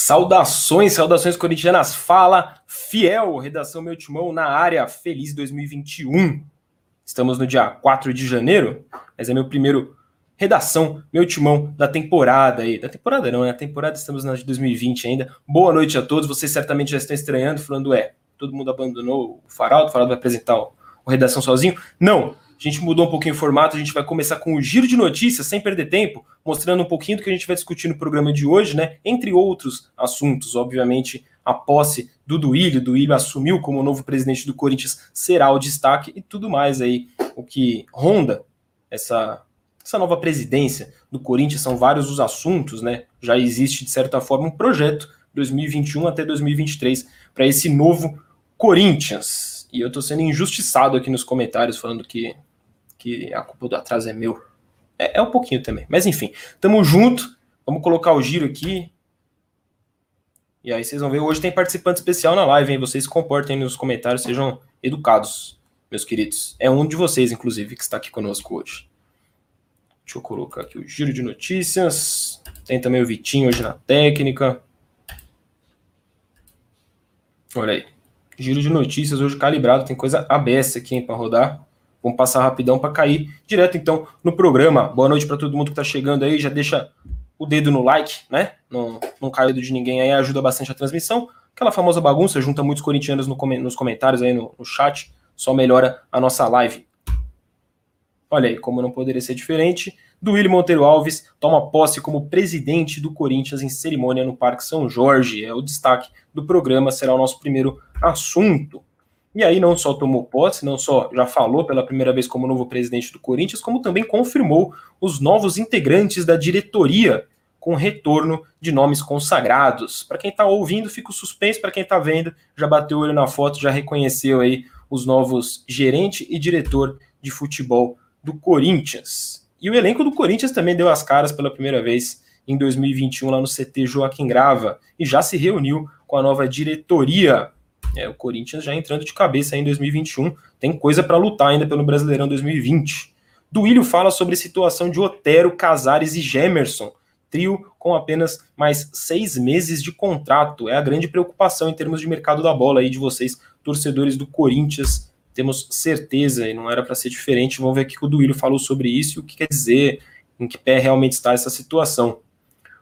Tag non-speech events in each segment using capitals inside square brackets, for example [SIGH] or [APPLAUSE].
Saudações, saudações corintianas. Fala, fiel, redação Meu Timão na área. Feliz 2021. Estamos no dia 4 de janeiro, mas é meu primeiro redação Meu Timão da temporada aí. Da temporada não, né? A temporada estamos na de 2020 ainda. Boa noite a todos. Vocês certamente já estão estranhando, falando, é, todo mundo abandonou o Faraldo, o Faraldo vai apresentar o, o redação sozinho. Não, a gente mudou um pouquinho o formato, a gente vai começar com o giro de notícias, sem perder tempo, mostrando um pouquinho do que a gente vai discutir no programa de hoje, né? Entre outros assuntos, obviamente, a posse do Duílio, Duílio assumiu como novo presidente do Corinthians, será o destaque e tudo mais aí, o que ronda essa, essa nova presidência do Corinthians, são vários os assuntos, né? Já existe, de certa forma, um projeto 2021 até 2023 para esse novo Corinthians. E eu estou sendo injustiçado aqui nos comentários, falando que que a culpa do atraso é meu. É, é um pouquinho também. Mas enfim, tamo junto. Vamos colocar o giro aqui. E aí vocês vão ver, hoje tem participante especial na live, hein? Vocês se comportem nos comentários, sejam educados, meus queridos. É um de vocês, inclusive, que está aqui conosco hoje. Deixa eu colocar aqui o giro de notícias. Tem também o Vitinho hoje na técnica. Olha aí. Giro de notícias hoje calibrado, tem coisa abessa aqui para rodar. Vamos passar rapidão para cair direto então no programa. Boa noite para todo mundo que está chegando aí. Já deixa o dedo no like, né? Não, não cai dedo de ninguém aí, ajuda bastante a transmissão. Aquela famosa bagunça, junta muitos corintianos no, nos comentários aí no, no chat, só melhora a nossa live. Olha aí, como não poderia ser diferente, Duílio Monteiro Alves toma posse como presidente do Corinthians em cerimônia no Parque São Jorge. É o destaque do programa, será o nosso primeiro assunto. E aí não só tomou posse, não só já falou pela primeira vez como novo presidente do Corinthians, como também confirmou os novos integrantes da diretoria com retorno de nomes consagrados. Para quem está ouvindo, fica o suspense, para quem está vendo, já bateu o olho na foto, já reconheceu aí os novos gerente e diretor de futebol do Corinthians. E o elenco do Corinthians também deu as caras pela primeira vez em 2021 lá no CT Joaquim Grava e já se reuniu com a nova diretoria. É, o Corinthians já entrando de cabeça em 2021, tem coisa para lutar ainda pelo Brasileirão 2020. Duílio fala sobre a situação de Otero, Casares e Gemerson, trio com apenas mais seis meses de contrato. É a grande preocupação em termos de mercado da bola aí de vocês, torcedores do Corinthians. Temos certeza, e não era para ser diferente. Vamos ver aqui que o Duílio falou sobre isso e o que quer dizer, em que pé realmente está essa situação.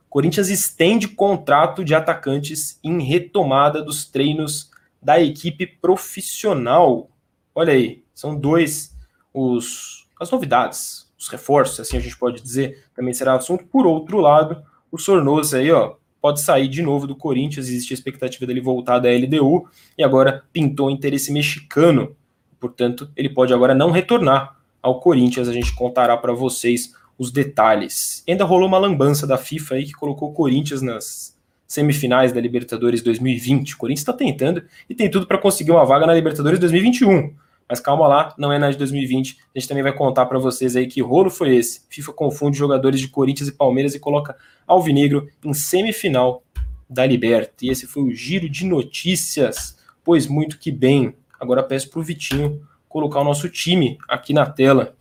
Corinthians estende contrato de atacantes em retomada dos treinos da equipe profissional. Olha aí, são dois os as novidades, os reforços, assim a gente pode dizer, também será assunto. Por outro lado, o Sornosa aí, ó, pode sair de novo do Corinthians, existe a expectativa dele voltar da LDU e agora pintou interesse mexicano. Portanto, ele pode agora não retornar ao Corinthians. A gente contará para vocês os detalhes. ainda rolou uma lambança da FIFA aí que colocou o Corinthians nas semifinais da Libertadores 2020. O Corinthians está tentando e tem tudo para conseguir uma vaga na Libertadores 2021. Mas calma lá, não é na de 2020. A gente também vai contar para vocês aí que rolo foi esse. FIFA confunde jogadores de Corinthians e Palmeiras e coloca Alvinegro em semifinal da Liberta. E esse foi o giro de notícias. Pois muito que bem. Agora peço para o Vitinho colocar o nosso time aqui na tela.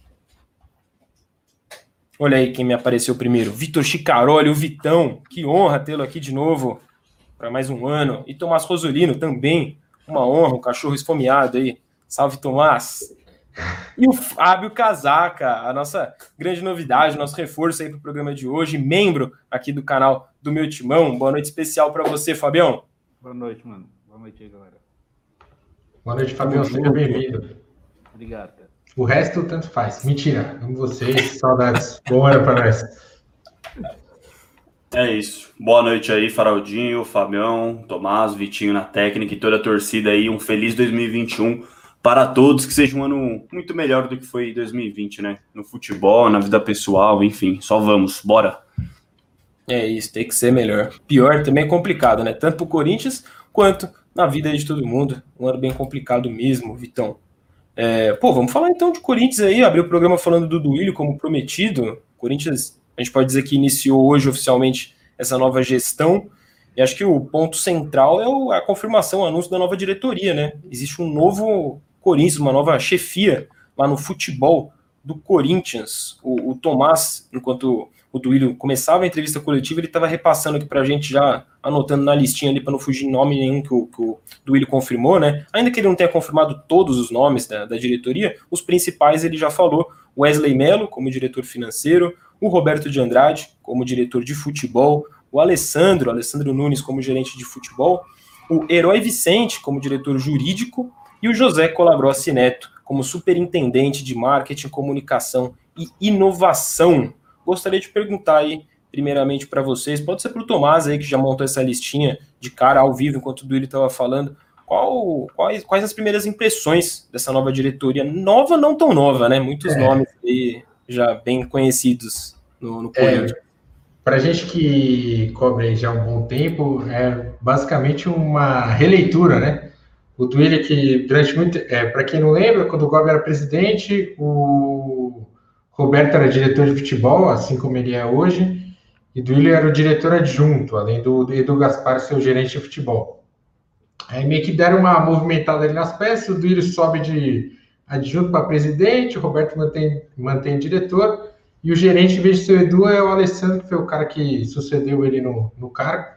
Olha aí quem me apareceu primeiro. Vitor Chicaroli, o Vitão. Que honra tê-lo aqui de novo para mais um ano. E Tomás Rosolino também. Uma honra, um cachorro esfomeado aí. Salve, Tomás. E o Fábio Casaca, a nossa grande novidade, nosso reforço aí para o programa de hoje, membro aqui do canal do Meu Timão. Boa noite especial para você, Fabião. Boa noite, mano. Boa noite aí, galera. Boa noite, Fabião. Seja bem-vindo. Obrigado, cara. O resto, tanto faz. Mentira. Amo vocês. Saudades. Boa hora para nós. É isso. Boa noite aí, Faraldinho, Fabião, Tomás, Vitinho na técnica e toda a torcida aí. Um feliz 2021 para todos. Que seja um ano muito melhor do que foi 2020, né? No futebol, na vida pessoal, enfim. Só vamos. Bora. É isso, tem que ser melhor. Pior também é complicado, né? Tanto para o Corinthians quanto na vida de todo mundo. Um ano bem complicado mesmo, Vitão. É, pô, vamos falar então de Corinthians aí, abrir o programa falando do Duílio como prometido. Corinthians, a gente pode dizer que iniciou hoje oficialmente essa nova gestão. E acho que o ponto central é a confirmação, o anúncio da nova diretoria, né? Existe um novo Corinthians, uma nova chefia lá no futebol do Corinthians. O, o Tomás, enquanto o Duílio começava a entrevista coletiva, ele estava repassando aqui para a gente, já anotando na listinha ali, para não fugir nome nenhum que o, que o Duílio confirmou, né? Ainda que ele não tenha confirmado todos os nomes da, da diretoria, os principais ele já falou: Wesley Mello, como diretor financeiro, o Roberto de Andrade, como diretor de futebol, o Alessandro, Alessandro Nunes, como gerente de futebol, o Herói Vicente, como diretor jurídico, e o José Colagrossi Neto, como superintendente de marketing, comunicação e inovação gostaria de perguntar aí, primeiramente para vocês, pode ser para o Tomás aí, que já montou essa listinha de cara ao vivo, enquanto o Duílio estava falando, qual, quais, quais as primeiras impressões dessa nova diretoria? Nova, não tão nova, né? Muitos é. nomes aí já bem conhecidos no, no É, para a gente que cobre já um bom tempo, é basicamente uma releitura, né? O Duílio que durante muito, é, para quem não lembra, quando o Gobi era presidente, o Roberto era diretor de futebol, assim como ele é hoje, e Duílio era o diretor adjunto, além do Edu Gaspar ser o gerente de futebol. Aí meio que deram uma movimentada ali nas peças, o Duílio sobe de adjunto para presidente, o Roberto mantém, mantém diretor, e o gerente, em vez de ser o Edu, é o Alessandro, que foi o cara que sucedeu ele no, no cargo.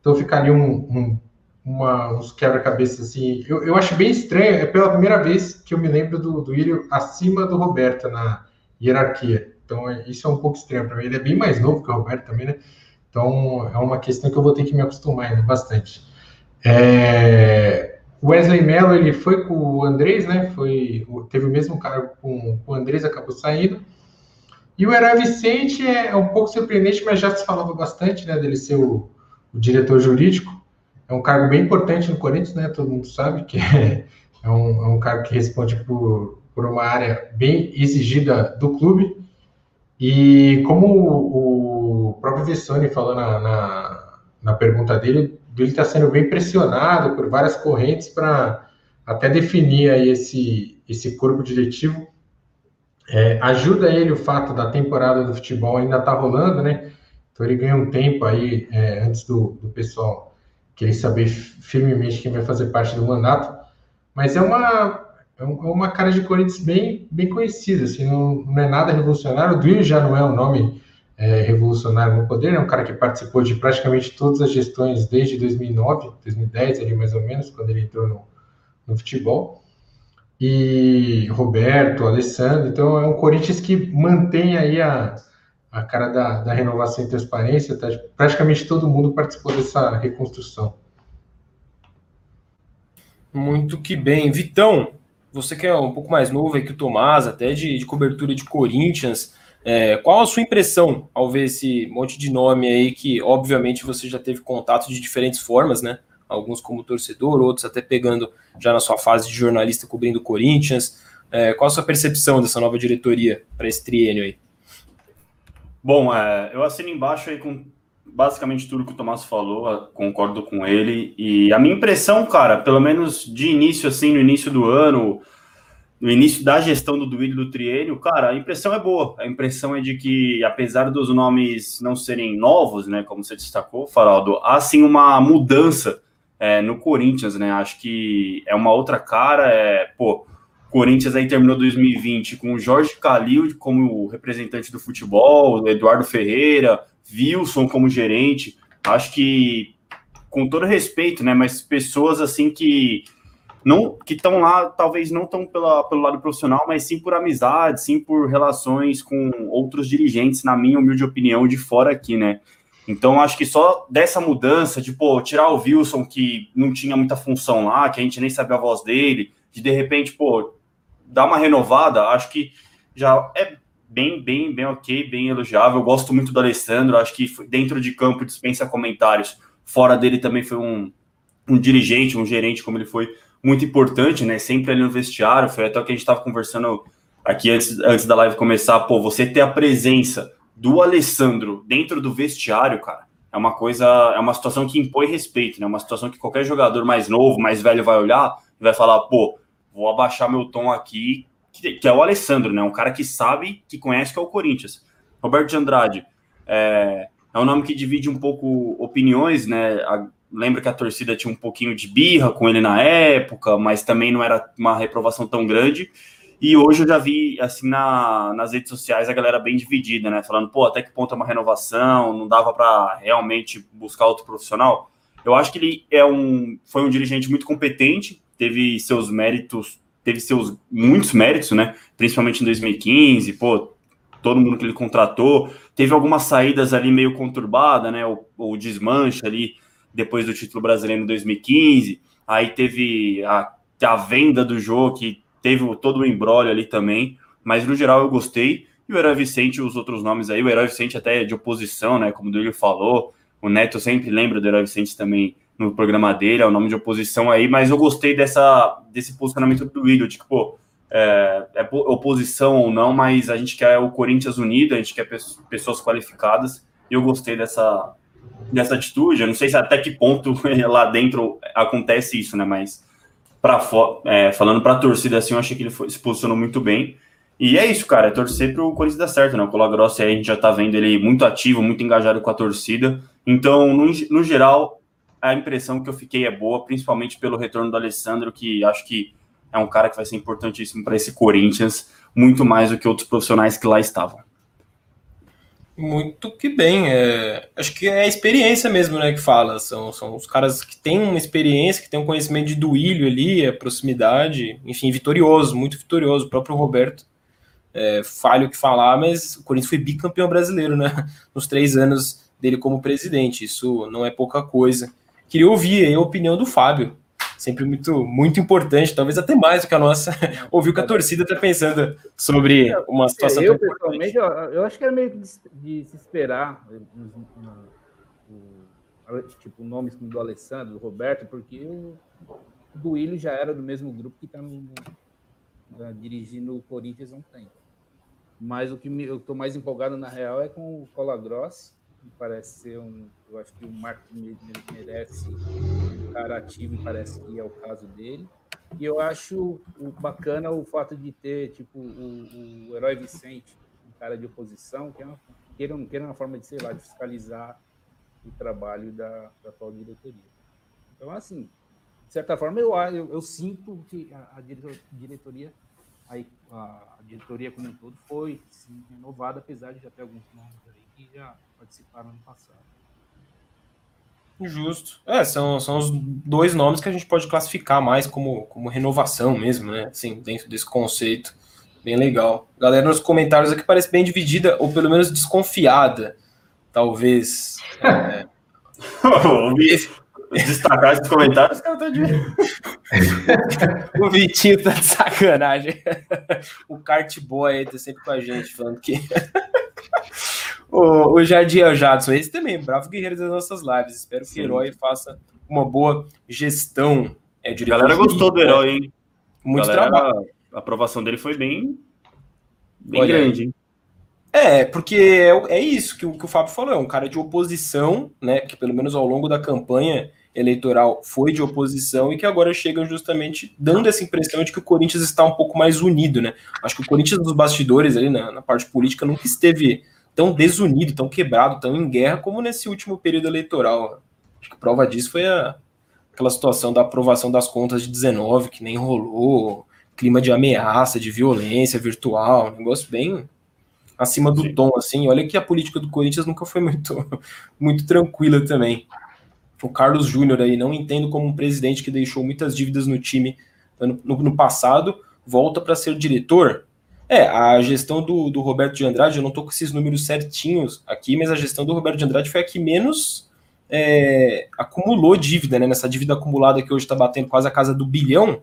Então fica ali um, um uma, uns quebra-cabeças assim. Eu, eu acho bem estranho, é pela primeira vez que eu me lembro do, Ilho acima do Roberto na, hierarquia. Então, isso é um pouco estranho para mim. Ele é bem mais novo que o Roberto também, né? Então, é uma questão que eu vou ter que me acostumar ainda bastante. É... Wesley Mello, ele foi com o Andrés, né? Foi, teve o mesmo cargo com, com o Andrés, acabou saindo. E o Herói Vicente é, é, um pouco surpreendente, mas já se falava bastante, né? Dele ser o, o diretor jurídico. É um cargo bem importante no Corinthians, né? Todo mundo sabe que é, [LAUGHS] é um, é um cargo que responde por por uma área bem exigida do clube. E como o próprio Vessone falou na, na, na pergunta dele, ele está sendo bem pressionado por várias correntes para até definir aí esse, esse corpo diretivo. É, ajuda ele o fato da temporada do futebol ainda estar tá rolando, né? Então ele ganha um tempo aí é, antes do, do pessoal querer saber firmemente quem vai fazer parte do mandato. Mas é uma é, é uma cara de Corinthians bem, bem conhecida, assim, não, não é nada revolucionário. O Duílio já não é um nome é, revolucionário no poder, é um cara que participou de praticamente todas as gestões desde 2009, 2010 ali mais ou menos, quando ele entrou no, no futebol. E Roberto, Alessandro, então é um Corinthians que mantém aí a, a cara da, da renovação e transparência, tá? praticamente todo mundo participou dessa reconstrução. Muito que bem. Vitão, você que é um pouco mais novo aí que o Tomás, até de, de cobertura de Corinthians, é, qual a sua impressão ao ver esse monte de nome aí que, obviamente, você já teve contato de diferentes formas, né? Alguns como torcedor, outros até pegando já na sua fase de jornalista cobrindo Corinthians. É, qual a sua percepção dessa nova diretoria para esse triênio aí? Bom, é, eu assino embaixo aí com basicamente tudo que o Tomás falou, concordo com ele. E a minha impressão, cara, pelo menos de início, assim, no início do ano, no início da gestão do Duílio do Triênio, cara, a impressão é boa. A impressão é de que, apesar dos nomes não serem novos, né, como você destacou, Faraldo, há sim uma mudança é, no Corinthians, né? Acho que é uma outra cara. É, pô, Corinthians aí terminou 2020 com o Jorge Calil como representante do futebol, Eduardo Ferreira, Wilson como gerente. Acho que, com todo respeito, né? Mas pessoas assim que não que estão lá, talvez não tão pela, pelo lado profissional, mas sim por amizade, sim por relações com outros dirigentes, na minha humilde opinião, de fora aqui, né? Então, acho que só dessa mudança, de pô, tirar o Wilson, que não tinha muita função lá, que a gente nem sabia a voz dele, de de repente, pô, dar uma renovada, acho que já é bem, bem, bem ok, bem elogiável. Eu gosto muito do Alessandro, acho que dentro de campo dispensa comentários. Fora dele também foi um, um dirigente, um gerente, como ele foi, muito importante, né? Sempre ali no vestiário. Foi até o que a gente estava conversando aqui antes, antes da live começar. Pô, você ter a presença do Alessandro dentro do vestiário, cara, é uma coisa, é uma situação que impõe respeito, né? Uma situação que qualquer jogador mais novo, mais velho vai olhar e vai falar, pô, vou abaixar meu tom aqui, que, que é o Alessandro, né? Um cara que sabe, que conhece que é o Corinthians. Roberto de Andrade é, é um nome que divide um pouco opiniões, né? A, lembra que a torcida tinha um pouquinho de birra com ele na época, mas também não era uma reprovação tão grande. E hoje eu já vi, assim, na, nas redes sociais, a galera bem dividida, né? Falando, pô, até que ponto é uma renovação, não dava para realmente buscar outro profissional. Eu acho que ele é um, foi um dirigente muito competente, teve seus méritos, teve seus muitos méritos, né? Principalmente em 2015, pô, todo mundo que ele contratou. Teve algumas saídas ali meio conturbada, né? O, o desmanche ali depois do título brasileiro em 2015. Aí teve a, a venda do jogo, que teve todo o embrólio ali também. Mas no geral eu gostei. E o Herói Vicente, os outros nomes aí, o Herói Vicente até de oposição, né? Como o Duílio falou. O Neto sempre lembra do Herói Vicente também no programa dele, é o nome de oposição aí, mas eu gostei dessa, desse posicionamento do Duílio, de que, pô, é, é, oposição ou não, mas a gente quer o Corinthians unido, a gente quer pessoas qualificadas, e eu gostei dessa, dessa atitude. Eu não sei se até que ponto [LAUGHS] lá dentro acontece isso, né? Mas para é, falando para a torcida assim, eu achei que ele foi, se posicionou muito bem. E é isso, cara, é torcer para o Corinthians dar certo, né? O Colagrossi aí a gente já tá vendo ele muito ativo, muito engajado com a torcida. Então, no, no geral, a impressão que eu fiquei é boa, principalmente pelo retorno do Alessandro, que acho que é um cara que vai ser importantíssimo para esse Corinthians, muito mais do que outros profissionais que lá estavam. Muito que bem. É, acho que é a experiência mesmo, né, que fala. São, são os caras que têm uma experiência, que têm um conhecimento de duílio ali, a proximidade, enfim, vitorioso, muito vitorioso. O próprio Roberto, é, falho que falar, mas o Corinthians foi bicampeão brasileiro, né, [LAUGHS] nos três anos dele como presidente. Isso não é pouca coisa. Queria ouvir a opinião do Fábio sempre muito, muito importante, talvez até mais do que a nossa, [LAUGHS] ouvir o que a torcida está pensando sobre uma situação. Eu, pessoalmente, eu, eu, acho que era meio de, de se esperar tipo, nomes como do Alessandro, do Roberto, porque o Duílio já era do mesmo grupo que está dirigindo o Corinthians há um tempo. Mas o que me, eu estou mais empolgado, na real, é com o Cola Que parece ser um. Eu acho que o Marco merece um cara ativo e parece que é o caso dele. E eu acho bacana o fato de ter, tipo, o, o herói Vicente, um cara de oposição, que é uma, queira queira, uma forma de, sei lá, de fiscalizar o trabalho da, da atual diretoria. Então, assim, de certa forma, eu, eu, eu sinto que a, a diretoria, a, a, diretoria como um todo foi sim, renovada, apesar de já ter alguns nomes aí que já participaram no passado. Justo. É, são, são os dois nomes que a gente pode classificar mais como, como renovação mesmo, né? Assim, dentro desse conceito. Bem legal. Galera nos comentários aqui parece bem dividida, ou pelo menos desconfiada. Talvez. [LAUGHS] É... Destacar esses comentários, cara tá de. [LAUGHS] o Vitinho tá de sacanagem. o Kart Boy aí tá sempre com a gente, falando que. o, o Jardim Jadson, esse também, bravo guerreiro das nossas lives. Espero Sim. que o herói faça uma boa gestão. É, a galera gostou do herói, hein? Muito galera, trabalho. A aprovação dele foi bem, bem grande, hein? É, porque é, é isso que o, que o Fábio falou, é um cara de oposição, né? Que pelo menos ao longo da campanha eleitoral foi de oposição e que agora chega justamente dando essa impressão de que o Corinthians está um pouco mais unido, né? Acho que o Corinthians dos bastidores ali na, na parte política nunca esteve tão desunido, tão quebrado, tão em guerra como nesse último período eleitoral. Acho que prova disso foi a, aquela situação da aprovação das contas de 19, que nem rolou, clima de ameaça, de violência virtual, um negócio bem acima do Sim. tom, assim. Olha que a política do Corinthians nunca foi muito, [LAUGHS] muito tranquila também. O Carlos Júnior aí, não entendo como um presidente que deixou muitas dívidas no time no, no, no passado, volta para ser diretor. É, a gestão do, do Roberto de Andrade, eu não estou com esses números certinhos aqui, mas a gestão do Roberto de Andrade foi a que menos é, acumulou dívida, né? Nessa dívida acumulada que hoje está batendo quase a casa do bilhão,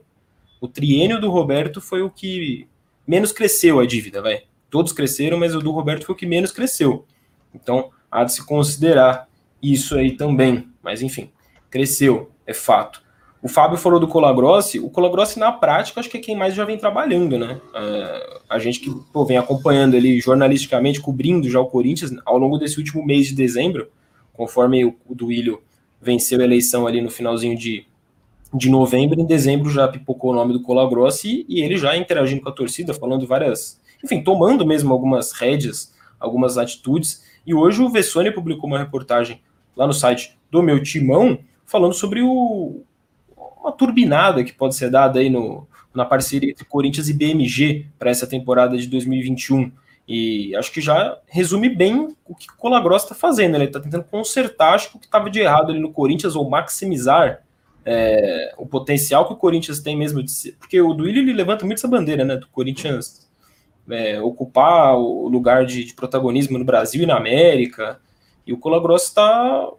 o triênio do Roberto foi o que menos cresceu a dívida, vai. Todos cresceram, mas o do Roberto foi o que menos cresceu. Então, há de se considerar isso aí também. Mas enfim, cresceu, é fato. O Fábio falou do Colagrossi. O Colagrossi, na prática, acho que é quem mais já vem trabalhando, né? Uh, a gente que pô, vem acompanhando ali jornalisticamente, cobrindo já o Corinthians ao longo desse último mês de dezembro, conforme o, o Duílio venceu a eleição ali no finalzinho de, de novembro, em dezembro já pipocou o nome do Colagrossi e ele já interagindo com a torcida, falando várias, enfim, tomando mesmo algumas rédeas, algumas atitudes. E hoje o Vessone publicou uma reportagem lá no site do meu timão, falando sobre o, uma turbinada que pode ser dada aí no, na parceria entre Corinthians e BMG para essa temporada de 2021. E acho que já resume bem o que o Colagross está fazendo. Né? Ele está tentando consertar acho que o que estava de errado ali no Corinthians ou maximizar é, o potencial que o Corinthians tem mesmo de ser. Porque o Duílio ele levanta muito essa bandeira, né? Do Corinthians é, ocupar o lugar de, de, protagonismo no Brasil e na América. E o Colagross está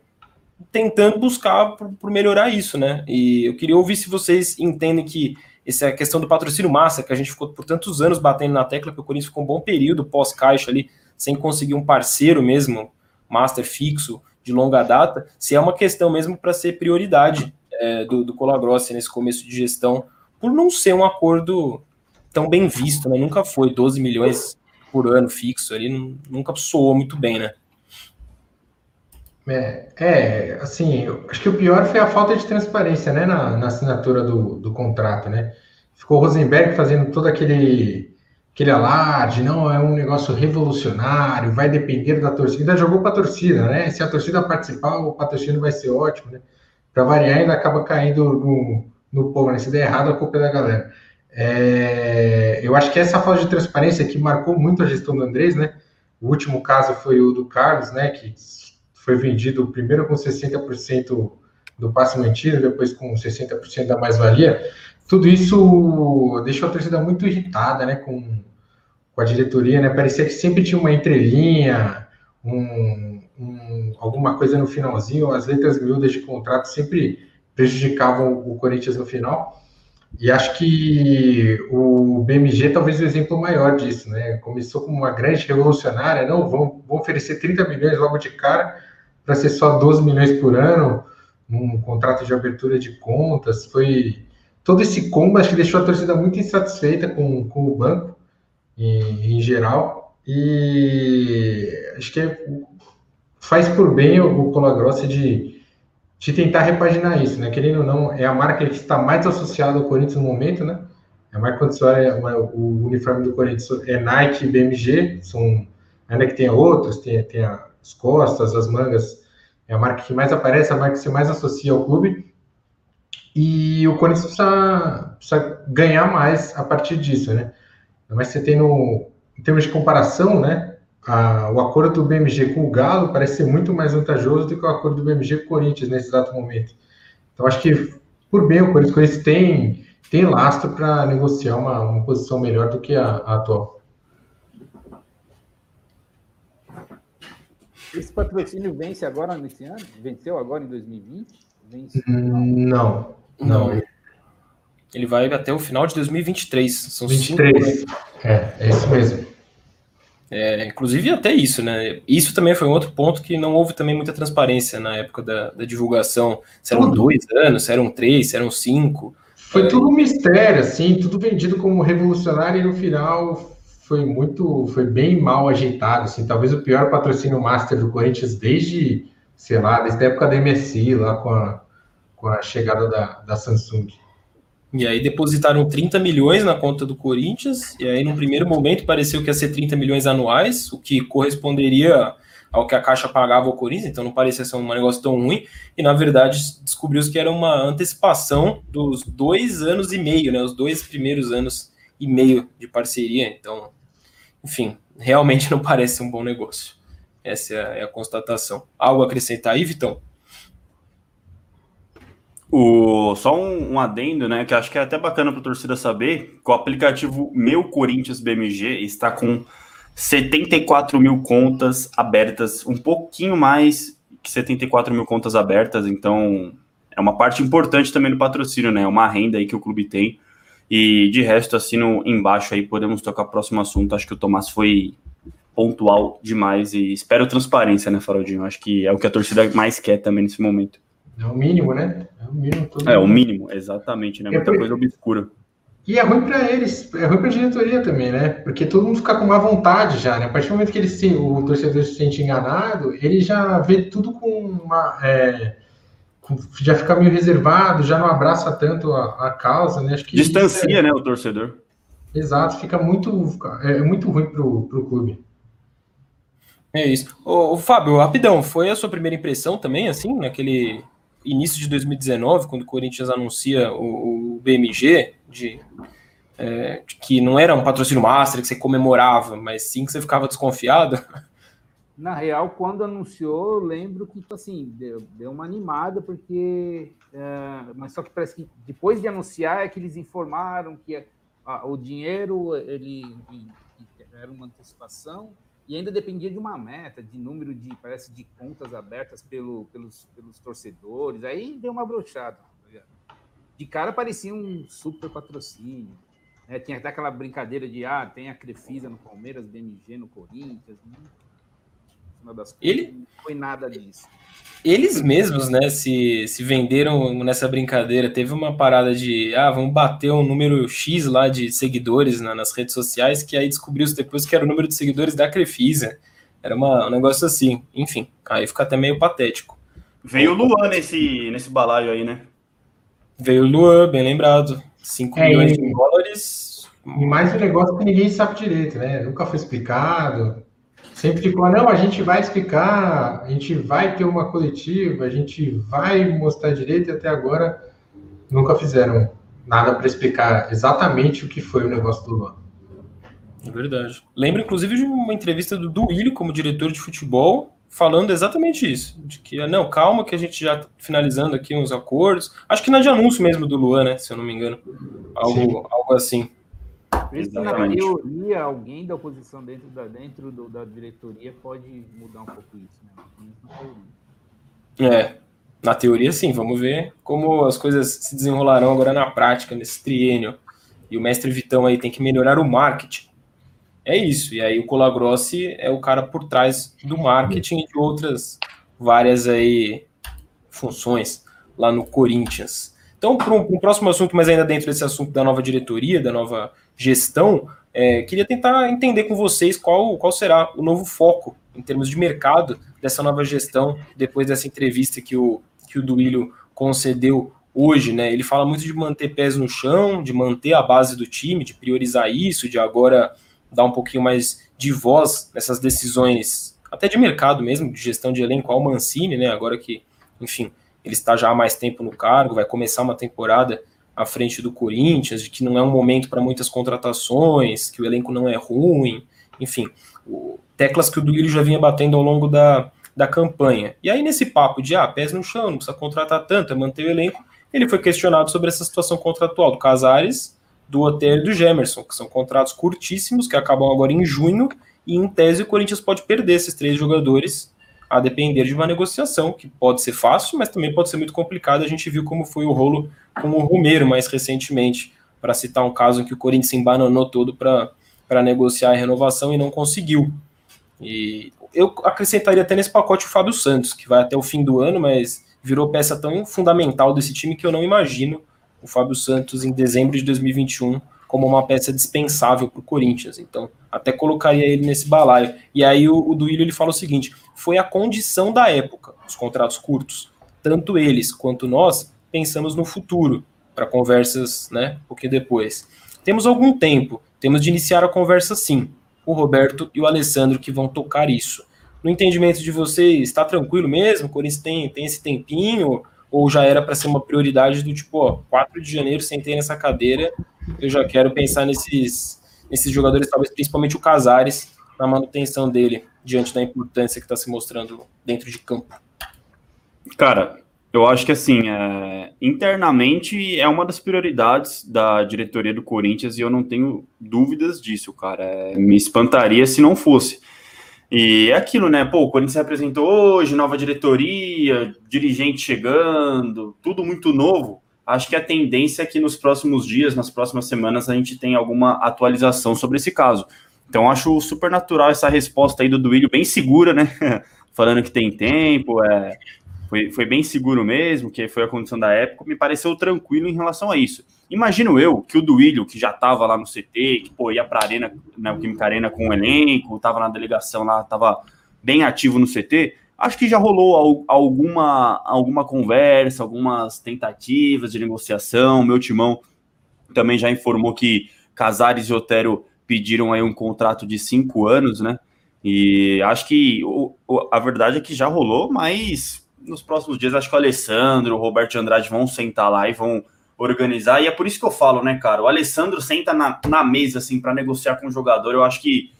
tentando buscar por, por, melhorar isso, né? E eu queria ouvir se vocês entendem que essa questão do patrocínio massa, que a gente ficou por tantos anos batendo na tecla, que o Corinthians ficou um bom período pós-caixa ali, sem conseguir um parceiro mesmo, master fixo, de longa data, se é uma questão mesmo para ser prioridade é, do, do Colagrossi nesse começo de gestão, por não ser um acordo tão bem visto, né? Nunca foi 12 milhões por ano fixo ali, nunca soou muito bem, né? É, é, assim, acho que o pior foi a falta de transparência, né, na, na assinatura do, do contrato, né? Ficou Rosenberg fazendo todo aquele, aquele alarde, não, é um negócio revolucionário, vai depender da torcida. Jogou para a torcida, né? Se a torcida participar, o patrocínio vai ser ótimo, né? Para variar, ainda acaba caindo no, no povo, né? Se der errado, a culpa é da galera. É, eu acho que essa falta de transparência que marcou muito a gestão do Andrés, né? O último caso foi o do Carlos, né? Que foi vendido primeiro com 60% do passe mantido, depois com 60% da mais-valia. Tudo isso deixou a torcida muito irritada, né, com, com a diretoria, né? Parecia que sempre tinha uma entrelinha, um, um, alguma coisa no finalzinho, as letras miúdas de contrato sempre prejudicavam o Corinthians no final. E acho que o BMG talvez o exemplo maior disso, né? Começou como uma grande revolucionária, não, vão, vão oferecer 30 milhões logo de cara, para ser só 12 milhões por ano, um contrato de abertura de contas, foi todo esse combo, acho que deixou a torcida muito insatisfeita com, com o banco, em, em geral, e acho que é, faz por bem o, o de, de tentar repaginar isso, né? Querendo ou não, é a marca que está mais associada ao Corinthians no momento, né? A marca quando você olha o uniforme do Corinthians é Nike e BMG, são, ainda que tenha outros, tem, tem a as costas, as mangas, é a marca que mais aparece, a marca que se mais associa ao clube. E o Corinthians precisa, precisa ganhar mais a partir disso, né? Mas você tem no, em termos de comparação, né? A, o acordo do BMG com o Galo parece ser muito mais vantajoso do que o acordo do BMG com o Corinthians nesse exato momento. Então acho que por bem o Corinthians tem tem lastro para negociar uma, uma posição melhor do que a, a atual. Esse patrocínio vence agora nesse ano? Venceu agora em 2020? Vence... Não, não. Ele vai até o final de 2023. São 23. Cinco... É, é isso mesmo. É, inclusive até isso, né? Isso também foi um outro ponto que não houve também muita transparência na época da, da divulgação. Se eram tudo. dois anos, se eram três, se eram cinco. Foi é... tudo um mistério, assim, tudo vendido como revolucionário e no final foi muito, foi bem mal ajeitado, assim, talvez o pior patrocínio master do Corinthians desde, sei lá, desde a época da MSI, lá com a, com a chegada da, da Samsung. E aí depositaram 30 milhões na conta do Corinthians, e aí no primeiro momento pareceu que ia ser 30 milhões anuais, o que corresponderia ao que a Caixa pagava ao Corinthians, então não parecia ser um negócio tão ruim, e na verdade descobriu-se que era uma antecipação dos dois anos e meio, né, os dois primeiros anos e meio de parceria, então enfim, realmente [LAUGHS] não parece um bom negócio. Essa é a, é a constatação. Algo a acrescentar aí, Vitão? O, só um, um, adendo, né? Que acho que é até bacana para a torcida saber que o aplicativo Meu Corinthians BMG está com 74 mil contas abertas, um pouquinho mais que 74 mil contas abertas, então é uma parte importante também do patrocínio, né? É uma renda aí que o clube tem e de resto, assino embaixo aí, podemos tocar o próximo assunto. Acho que o Tomás foi pontual demais e espero transparência, né, Faraldinho? Acho que é o que a torcida mais quer também nesse momento. É o mínimo, né? É o mínimo. é, o mínimo, exatamente, né? Muita é coisa obscura. E é ruim para eles, é ruim para a diretoria também, né? Porque todo mundo fica com má vontade já, né? A partir do momento que ele se, o torcedor se sente enganado, ele já vê tudo com uma. É já fica meio reservado, já não abraça tanto a, a causa, né? Acho que Distancia, é... né, o torcedor. Exato, fica muito, é, muito ruim pro, pro clube. É isso. Ô, ô, Fábio, rapidão, foi a sua primeira impressão também, assim, naquele início de 2019, quando o Corinthians anuncia o, o BMG, de é, que não era um patrocínio master que você comemorava, mas sim que você ficava desconfiado? Na real, quando anunciou, eu lembro que tipo assim, deu, deu uma animada, porque. É, mas só que parece que depois de anunciar é que eles informaram que a, o dinheiro ele, ele, era uma antecipação e ainda dependia de uma meta, de número de, parece, de contas abertas pelo, pelos, pelos torcedores. Aí deu uma brochada. De cara parecia um super patrocínio. Né? Tinha até aquela brincadeira de ah, tem a Crefisa no Palmeiras, BMG no Corinthians. Né? Das Ele... não foi nada disso. Eles mesmos, né, se, se venderam nessa brincadeira. Teve uma parada de, ah, vamos bater um número X lá de seguidores na, nas redes sociais, que aí descobriu depois que era o número de seguidores da Crefisa. Era uma, um negócio assim. Enfim, aí fica até meio patético. Veio o Luan nesse, nesse balaio aí, né? Veio o Luan, bem lembrado. 5 é, milhões de dólares. E mais um negócio que ninguém sabe direito, né? Nunca foi explicado sempre ficou, não, a gente vai explicar, a gente vai ter uma coletiva, a gente vai mostrar direito, e até agora nunca fizeram nada para explicar exatamente o que foi o negócio do Luan. É verdade. Lembro, inclusive, de uma entrevista do Duílio como diretor de futebol, falando exatamente isso. De que, não, calma que a gente já tá finalizando aqui uns acordos. Acho que na de anúncio mesmo do Luan, né? Se eu não me engano. Algo, algo assim. Isso que, na teoria, alguém da oposição dentro da, dentro do, da diretoria pode mudar um pouco isso. Né? É, na teoria, sim. Vamos ver como as coisas se desenrolarão agora na prática, nesse triênio. E o mestre Vitão aí tem que melhorar o marketing. É isso. E aí o Colagrossi é o cara por trás do marketing e de outras várias aí funções lá no Corinthians. Então, para um, um, próximo assunto, mas ainda dentro desse assunto da nova diretoria, da nova gestão, é, queria tentar entender com vocês qual, qual será o novo foco em termos de mercado dessa nova gestão, depois dessa entrevista que o, que o Duílio concedeu hoje, né? Ele fala muito de manter pés no chão, de manter a base do time, de priorizar isso, de agora dar um pouquinho mais de voz nessas decisões, até de mercado mesmo, de gestão de elenco ao Mancini, né? Agora que, enfim, ele está já há mais tempo no cargo, vai começar uma temporada à frente do Corinthians, de que não é um momento para muitas contratações, que o elenco não é ruim, enfim, teclas que o Duílio já vinha batendo ao longo da, da campanha. E aí, nesse papo de, ah, pés no chão, não precisa contratar tanto, é manter o elenco, ele foi questionado sobre essa situação contratual do Casares, do Otero e do Gemerson, que são contratos curtíssimos, que acabam agora em junho, e em tese o Corinthians pode perder esses três jogadores a depender de uma negociação, que pode ser fácil, mas também pode ser muito complicado. A gente viu como foi o rolo com o Romero mais recentemente, para citar um caso em que o Corinthians se embananou todo para negociar a renovação e não conseguiu. E eu acrescentaria até nesse pacote o Fábio Santos, que vai até o fim do ano, mas virou peça tão fundamental desse time que eu não imagino o Fábio Santos em dezembro de 2021 como uma peça dispensável para o Corinthians. Então, até colocaria ele nesse balaio. E aí o, o Duílio ele fala o seguinte: foi a condição da época, os contratos curtos. Tanto eles quanto nós pensamos no futuro, para conversas, né? Porque depois. Temos algum tempo, temos de iniciar a conversa sim. O Roberto e o Alessandro que vão tocar isso. No entendimento de vocês, está tranquilo mesmo? O Corinthians tem, tem esse tempinho? Ou já era para ser uma prioridade do tipo, ó, 4 de janeiro sentei nessa cadeira, eu já quero pensar nesses, nesses jogadores, talvez principalmente o Casares, na manutenção dele, diante da importância que está se mostrando dentro de campo? Cara, eu acho que assim, é, internamente é uma das prioridades da diretoria do Corinthians e eu não tenho dúvidas disso, cara. É, me espantaria se não fosse. E é aquilo, né? Pô, o Corinthians se apresentou hoje, nova diretoria, dirigente chegando, tudo muito novo. Acho que a tendência é que nos próximos dias, nas próximas semanas, a gente tenha alguma atualização sobre esse caso. Então, acho super natural essa resposta aí do Duílio, bem segura, né? [LAUGHS] Falando que tem tempo, é, foi, foi bem seguro mesmo, que foi a condição da época, me pareceu tranquilo em relação a isso. Imagino eu que o Duílio, que já estava lá no CT, que pô, ia para a Arena, né, o Química Arena com o elenco, estava na delegação lá, estava bem ativo no CT, acho que já rolou alguma, alguma conversa, algumas tentativas de negociação. Meu timão também já informou que Casares e Otero pediram aí um contrato de cinco anos, né? E acho que o, a verdade é que já rolou, mas nos próximos dias acho que o Alessandro, o Roberto Andrade vão sentar lá e vão organizar. E é por isso que eu falo, né, cara? O Alessandro senta na, na mesa, assim, para negociar com o jogador. Eu acho que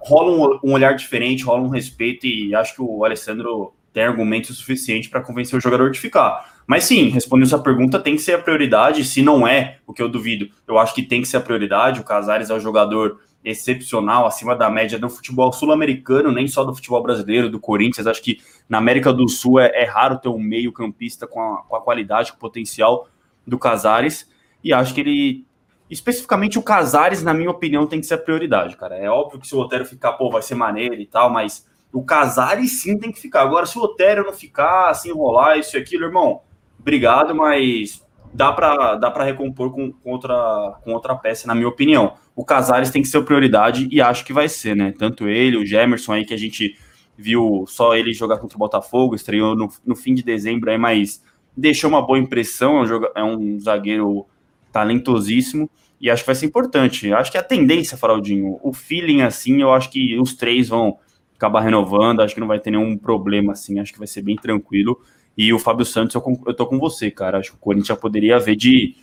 rola um, um, olhar diferente, rola um respeito. E acho que o Alessandro tem argumento suficiente para convencer o jogador de ficar. Mas sim, respondendo essa pergunta, tem que ser a prioridade. Se não é, o que eu duvido, eu acho que tem que ser a prioridade. O Casares é o jogador excepcional, acima da média do futebol sul-americano, nem só do futebol brasileiro, do Corinthians. Acho que na América do Sul é, é raro ter um meio-campista com com a qualidade, com o potencial do Casares. E acho que ele, especificamente o Casares, na minha opinião, tem que ser a prioridade, cara. É óbvio que se o Otero ficar, pô, vai ser maneiro e tal, mas o Casares sim tem que ficar. Agora, se o Otero não ficar, se enrolar, isso e aquilo, irmão, obrigado, mas dá para dá para recompor com, com, outra, com outra peça, na minha opinião. O Casares tem que ser prioridade e acho que vai ser, né? Tanto ele, o Gemerson aí, que a gente viu só ele jogar contra o Botafogo, estreou no, no fim de dezembro aí, mas deixou uma boa impressão, é um, é um zagueiro talentosíssimo e acho que vai ser importante. Acho que a tendência, Faraldinho, o feeling assim, eu acho que os três vão acabar renovando, acho que não vai ter nenhum problema assim, acho que vai ser bem tranquilo. E o Fábio Santos, eu, eu tô com você, cara. Acho que o Corinthians já poderia ver de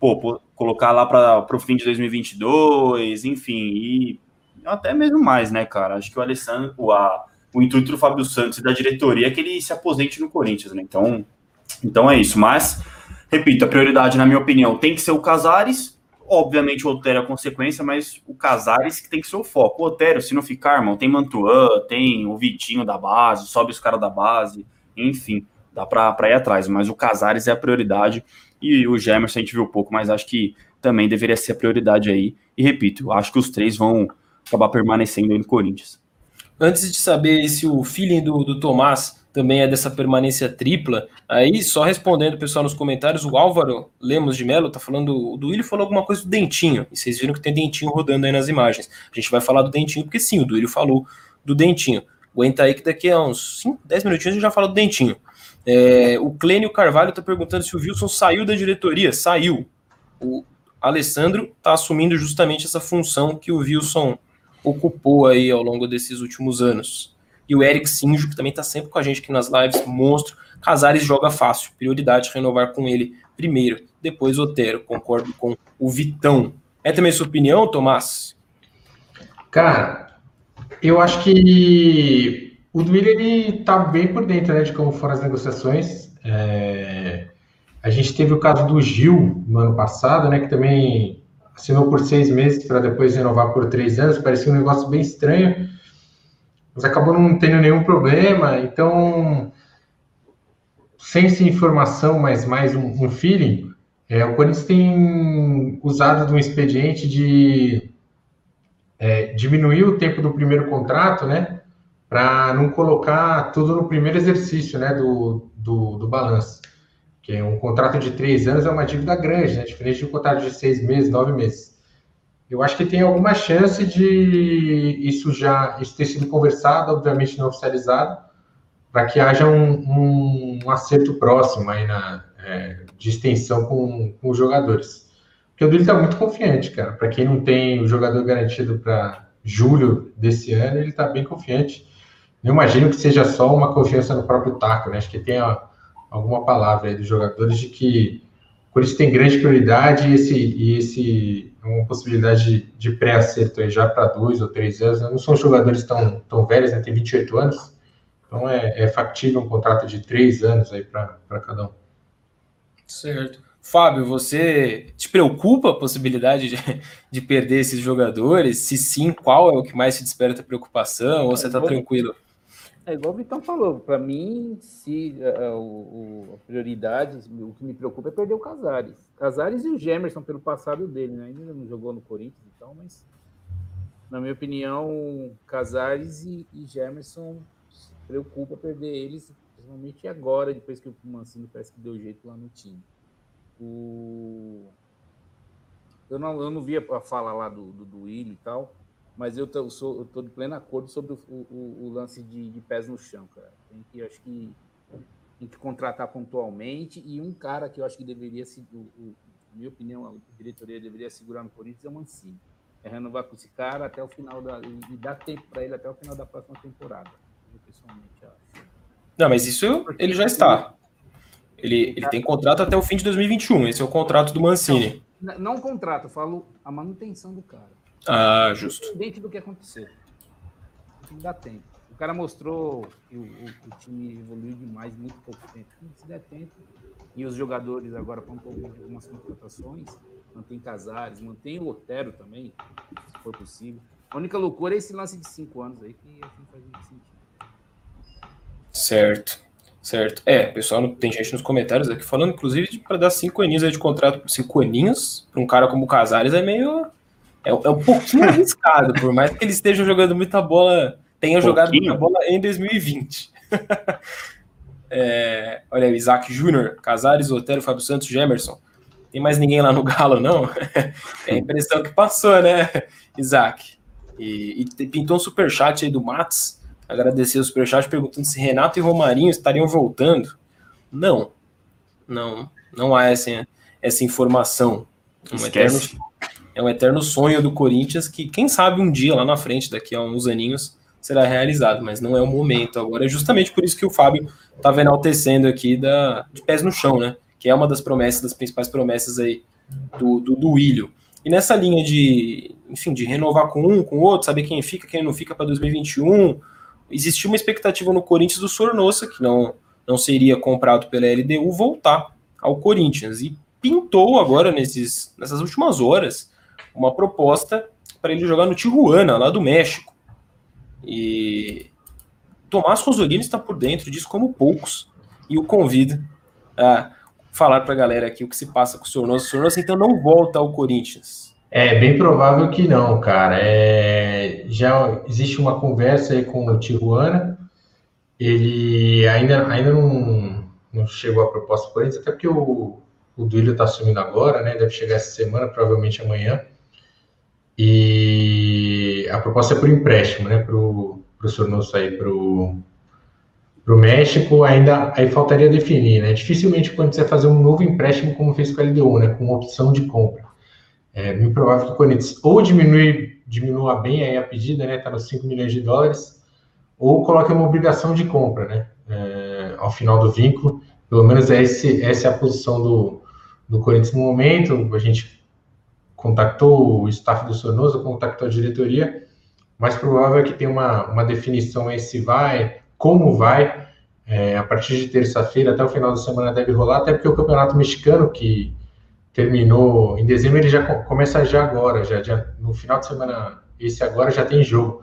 pô, colocar lá para o fim de 2022, enfim, e até mesmo mais, né, cara? Acho que o Alessandro, o, a, o intuito do Fábio Santos e da diretoria é que ele se aposente no Corinthians, né? Então, então é isso. Mas, repito, a prioridade, na minha opinião, tem que ser o Casares. Obviamente o Otério é a consequência, mas o Casares que tem que ser o foco. O Otério, se não ficar, irmão, tem Mantuan, tem o Vitinho da base, sobe os caras da base, enfim dá para ir atrás, mas o Casares é a prioridade e o Gemerson a gente viu pouco, mas acho que também deveria ser a prioridade aí. E repito, acho que os três vão acabar permanecendo aí no Corinthians. Antes de saber se o feeling do, do Tomás também é dessa permanência tripla, aí só respondendo o pessoal nos comentários, o Álvaro Lemos de Melo tá falando, o Duílio falou alguma coisa do Dentinho, e vocês viram que tem Dentinho rodando aí nas imagens. A gente vai falar do Dentinho, porque sim, o Duílio falou do Dentinho. Aguenta aí que daqui a uns 5, 10 minutinhos a gente já fala do Dentinho. É, o Clênio Carvalho está perguntando se o Wilson saiu da diretoria. Saiu. O Alessandro está assumindo justamente essa função que o Wilson ocupou aí ao longo desses últimos anos. E o Eric Sinjo, que também está sempre com a gente aqui nas lives, monstro. Casares joga fácil. Prioridade renovar com ele primeiro. Depois Otero. Concordo com o Vitão. É também sua opinião, Tomás? Cara, eu acho que o Duílio, ele tá bem por dentro, né, de como foram as negociações. É... A gente teve o caso do Gil no ano passado, né, que também assinou por seis meses para depois renovar por três anos. Parecia um negócio bem estranho, mas acabou não tendo nenhum problema. Então, sem essa informação, mas mais um, um feeling, é, o Corinthians tem usado de um expediente de é, diminuir o tempo do primeiro contrato, né? para não colocar tudo no primeiro exercício né, do, do, do balanço. Que um contrato de três anos é uma dívida grande, né, diferente de um contrato de seis meses, nove meses. Eu acho que tem alguma chance de isso já isso ter sido conversado, obviamente não oficializado, para que haja um, um, acerto próximo aí na, é, de extensão com, com os jogadores. Porque o Duílio está muito confiante, cara. Para quem não tem o jogador garantido para julho desse ano, ele está bem confiante. Eu imagino que seja só uma confiança no próprio Taco, né? Acho que tem alguma palavra aí dos jogadores de que por isso tem grande prioridade e esse, e esse uma possibilidade de, de pré-acerto aí já para dois ou três anos. Não são jogadores tão, tão velhos, né? Tem 28 anos, então é, é factível um contrato de três anos aí para cada um. Certo. Fábio, você te preocupa a possibilidade de, de perder esses jogadores? Se sim, qual é o que mais te desperta preocupação? Ou você está tranquilo? É igual o Vitão falou, para mim, se uh, o, a prioridade, o que me preocupa é perder o Casares. Casares e o Gemerson pelo passado dele, né? Ainda não jogou no Corinthians, então, mas na minha opinião, Casares e, e Gemerson se preocupa perder eles, principalmente agora, depois que o Mancini parece que deu jeito lá no time. O... Eu não, eu não via a fala lá do, do, do Willi e tal, mas eu tô, sou, eu tô de pleno acordo sobre o, o, o lance de, de, pés no chão, cara. Tem que, acho que tem que contratar pontualmente e um cara que eu acho que deveria, se, o, o, na minha opinião, a diretoria deveria segurar no Corinthians é o Mancini. É renovar com esse cara até o final da e dar tempo para ele até o final da próxima temporada. Eu pessoalmente acho. Não, mas isso ele já está. Ele, ele tem contrato até o fim de 2021. Esse é o contrato do Mancini. Não, não contrato, eu falo a manutenção do cara. Ah, justo. Independente do que aconteceu. Tem que dar tempo. O cara mostrou que o, o, o time evoluiu demais em muito pouco tempo. Se der tempo. E os jogadores agora com algumas contratações. Mantém Casares, mantém o Otero também, se for possível. A única loucura é esse lance de cinco anos aí, que não faz muito sentido. Certo, certo. É, pessoal, tem gente nos comentários aqui falando, inclusive, para dar cinco aninhos aí de contrato, cinco aninhos, para um cara como o Casares é meio. É, é um pouquinho arriscado, por mais que ele esteja jogando muita bola, tenha um jogado muita bola em 2020. é, olha aí, Isaac Júnior, Casares, Otero, Fábio Santos, Gemerson. Tem mais ninguém lá no Galo, não? [LAUGHS] é a impressão que passou, né, Isaac? E, e pintou um superchat aí do Matos agradecer o superchat perguntando se Renato e Romarinho estariam voltando. Não, não, não há essa, essa informação. Um eterno, é um eterno sonho do Corinthians que, quem sabe, um dia lá na frente, daqui a uns aninhos, será realizado, mas não é o momento agora. É justamente por isso que o Fábio estava enaltecendo aqui da, de pés no chão, né? Que é uma das promessas, das principais promessas aí do, do, do William. E nessa linha de, enfim, de renovar com um, com outro, saber quem fica, quem não fica para 2021, existia uma expectativa no Corinthians do Sornosa, que não, não seria comprado pela LDU, voltar ao Corinthians. E pintou agora, nesses, nessas últimas horas, uma proposta para ele jogar no Tijuana, lá do México. E Tomás Rosolino está por dentro disso como poucos. E o convido a falar para a galera aqui o que se passa com o Sornosa. O Sornosa, então, não volta ao Corinthians. É bem provável que não, cara. É, já existe uma conversa aí com o Tijuana. Ele ainda, ainda não, não chegou a proposta por Corinthians, até porque o, o Duílio está assumindo agora, né? Deve chegar essa semana, provavelmente amanhã. E a proposta é por empréstimo, né? Para o Sornoso sair para o México, ainda aí faltaria definir, né? Dificilmente quando você fazer um novo empréstimo, como fez com a LDU, né? Com opção de compra. É bem provável que o Corinthians ou diminui, diminua bem aí a pedida, né? Está nos 5 milhões de dólares, ou coloque uma obrigação de compra, né? É, ao final do vínculo. Pelo menos esse, essa é a posição do, do Corinthians no momento. A gente contactou o staff do Sornosa, contactou a diretoria. Mais provável é que tenha uma, uma definição aí se vai, como vai. É, a partir de terça-feira até o final da semana deve rolar, até porque o Campeonato Mexicano, que terminou em dezembro, ele já começa já agora, já, já no final de semana, esse agora já tem jogo.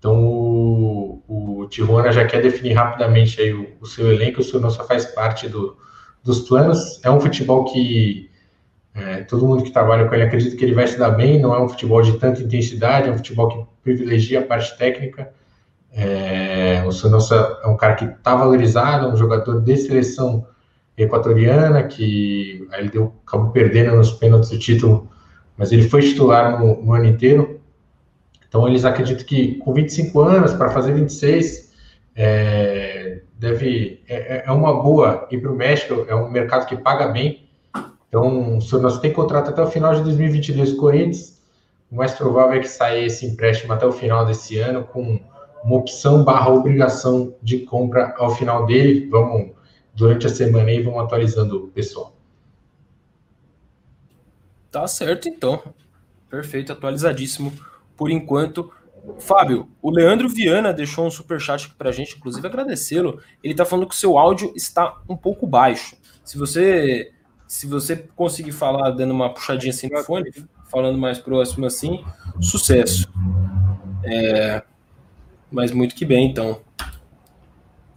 Então o, o Tijuana já quer definir rapidamente aí o, o seu elenco, o só faz parte do, dos planos. É um futebol que é, todo mundo que trabalha com ele acredita que ele vai se dar bem, não é um futebol de tanta intensidade, é um futebol que privilegia a parte técnica. É, o Sonossa é um cara que está valorizado, é um jogador de seleção equatoriana, que ele deu, acabou perdendo nos pênaltis o título, mas ele foi titular no, no ano inteiro. Então eles acreditam que com 25 anos, para fazer 26, é, deve, é, é uma boa ir para o México, é um mercado que paga bem. Então, se nós tem contrato até o final de 2022 com o Corinthians, o mais provável é que saia esse empréstimo até o final desse ano com uma opção barra obrigação de compra ao final dele. Vamos durante a semana e vão atualizando o pessoal. Tá certo, então. Perfeito, atualizadíssimo por enquanto. Fábio, o Leandro Viana deixou um super chat aqui pra gente, inclusive agradecê-lo. Ele tá falando que o seu áudio está um pouco baixo. Se você se você conseguir falar dando uma puxadinha assim no fone, falando mais próximo assim, sucesso. É, mas muito que bem, então.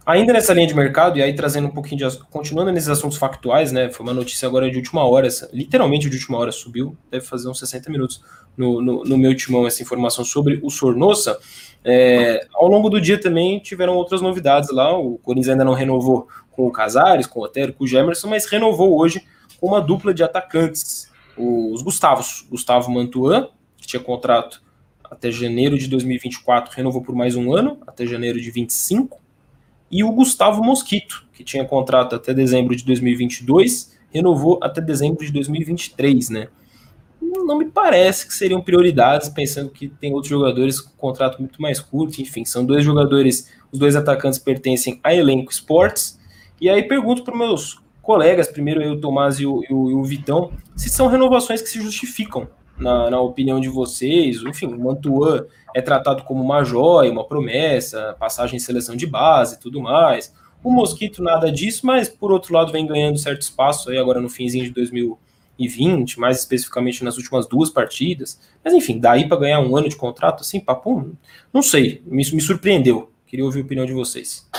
Ainda nessa linha de mercado, e aí trazendo um pouquinho de. continuando nesses assuntos factuais, né? Foi uma notícia agora de última hora, literalmente de última hora subiu, deve fazer uns 60 minutos no, no, no meu timão essa informação sobre o Sornossa. É, ao longo do dia também tiveram outras novidades lá. O Corinthians ainda não renovou com o Casares, com o Otero, com o Gemerson, mas renovou hoje com uma dupla de atacantes. Os Gustavos, Gustavo Mantuan, que tinha contrato até janeiro de 2024, renovou por mais um ano, até janeiro de 25 e o Gustavo Mosquito, que tinha contrato até dezembro de 2022, renovou até dezembro de 2023, né? Não me parece que seriam prioridades, pensando que tem outros jogadores com contrato muito mais curto, enfim, são dois jogadores, os dois atacantes pertencem a Elenco Sports. E aí pergunto para meus colegas, primeiro eu, o Tomás e o, e o, e o Vitão, se são renovações que se justificam, na, na, opinião de vocês? Enfim, o Mantuan é tratado como uma joia, uma promessa, passagem em seleção de base e tudo mais. O Mosquito nada disso, mas por outro lado vem ganhando certo espaço aí agora no finzinho de 2020, mais especificamente nas últimas duas partidas. Mas enfim, daí para ganhar um ano de contrato assim, papo, não sei, me, me surpreendeu. Queria ouvir a opinião de vocês.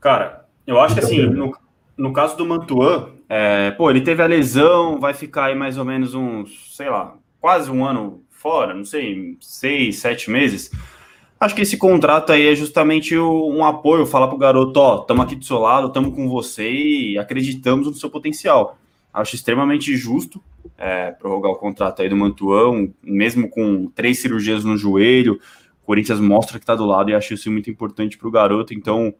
Cara, eu acho que assim, no, no caso do Mantuan, é, pô, ele teve a lesão, vai ficar aí mais ou menos uns, sei lá, quase um ano fora, não sei, seis, sete meses. Acho que esse contrato aí é justamente um apoio, falar pro garoto, ó, estamos aqui do seu lado, estamos com você e acreditamos no seu potencial. Acho extremamente justo é, prorrogar o contrato aí do Mantuão, mesmo com três cirurgias no joelho, o Corinthians mostra que está do lado e acho isso muito importante para o garoto, então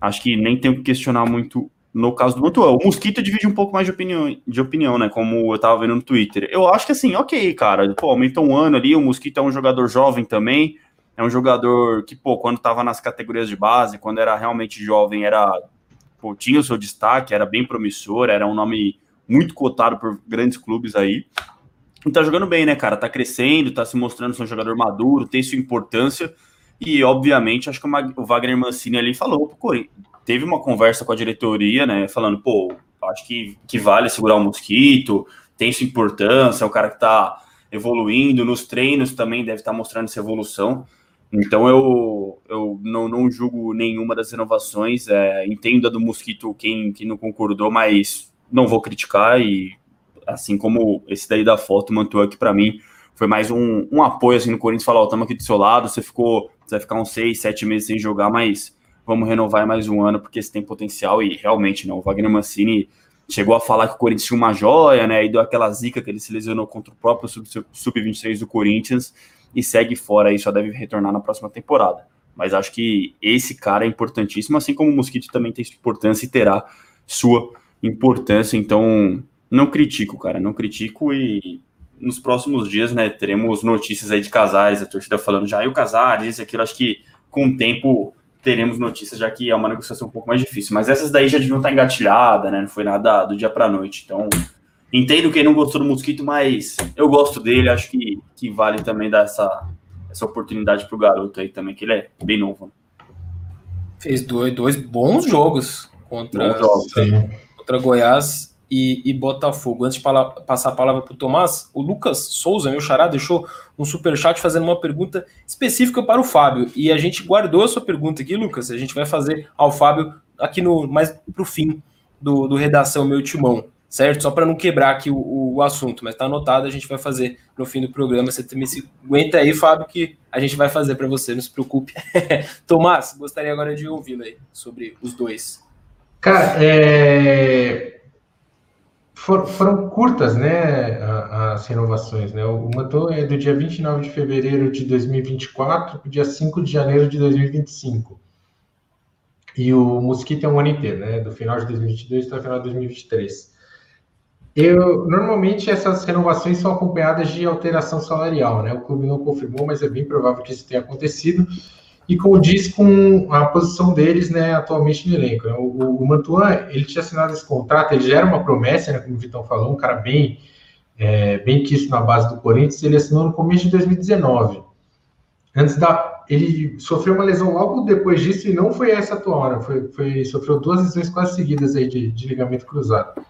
acho que nem tem que questionar muito no caso do Mantuan. O Mosquito divide um pouco mais de opinião, de opinião, né? Como eu tava vendo no Twitter. Eu acho que assim, ok, cara. Pô, aumentou um ano ali. O Mosquito é um jogador jovem também. É um jogador que, pô, quando tava nas categorias de base, quando era realmente jovem, era. Pô, tinha o seu destaque, era bem promissor, era um nome muito cotado por grandes clubes aí. E tá jogando bem, né, cara? Tá crescendo, tá se mostrando ser um jogador maduro, tem sua importância. E, obviamente, acho que o Wagner Mancini ali falou pro teve uma conversa com a diretoria, né, falando, pô, acho que, que vale segurar o mosquito, tem sua importância, é o cara que está evoluindo, nos treinos também deve estar tá mostrando essa evolução. Então eu, eu não, não julgo nenhuma das renovações, é, entendo a do Mosquito quem, quem não concordou, mas não vou criticar e assim como esse daí da foto, Mantua que para mim foi mais um, um apoio assim no Corinthians, falar, ó, estamos aqui do seu lado, você ficou, você vai ficar uns seis, sete meses sem jogar, mas vamos renovar mais um ano porque esse tem potencial e realmente não. O Wagner Mancini chegou a falar que o Corinthians tinha uma joia, né? E deu aquela zica que ele se lesionou contra o próprio sub-23 do Corinthians e segue fora e só deve retornar na próxima temporada. Mas acho que esse cara é importantíssimo, assim como o Mosquito também tem sua importância e terá sua importância. Então, não critico, cara, não critico e nos próximos dias, né, teremos notícias aí de Casares, a torcida falando já e o Casares, isso aquilo, acho que com o tempo teremos notícias, já que é uma negociação um pouco mais difícil. Mas essas daí já deviam estar engatilhadas, né? Não foi nada do dia para noite. Então, entendo quem não gostou do Mosquito, mas eu gosto dele. Acho que, que vale também dar essa, essa oportunidade para o garoto aí também, que ele é bem novo. Né? Fez dois, dois bons jogos contra, bons jogos, contra, contra Goiás e, e Botafogo. Antes de passar a palavra para o Tomás, o Lucas Souza, meu xará, deixou um super chat fazendo uma pergunta específica para o Fábio. E a gente guardou a sua pergunta aqui, Lucas. A gente vai fazer ao Fábio aqui no mais para o fim do, do Redação Meu Timão, certo? Só para não quebrar aqui o, o, assunto, mas está anotado, a gente vai fazer no fim do programa. Você também se aguenta aí, Fábio, que a gente vai fazer para você, não se preocupe. [LAUGHS] Tomás, gostaria agora de ouvi-lo aí sobre os dois. Cara, é for, foram curtas, né, as renovações, né? O Manton é do dia 29 de fevereiro de 2024 para o dia 5 de janeiro de 2025. E o Mosquito é um ano inteiro, né? Do final de 2022 até o final de 2023. Eu, normalmente essas renovações são acompanhadas de alteração salarial, né? O clube não confirmou, mas é bem provável que isso tenha acontecido e condiz com a posição deles, né, atualmente no elenco. Né? O, o Mantuan, ele tinha assinado esse contrato, ele já era uma promessa, né, como o Vitão falou, um cara bem, é, bem quisto na base do Corinthians, ele assinou no começo de 2019. Antes da, ele sofreu uma lesão logo depois disso e não foi essa atual, né? foi, foi, sofreu duas lesões quase seguidas aí de, de ligamento cruzado.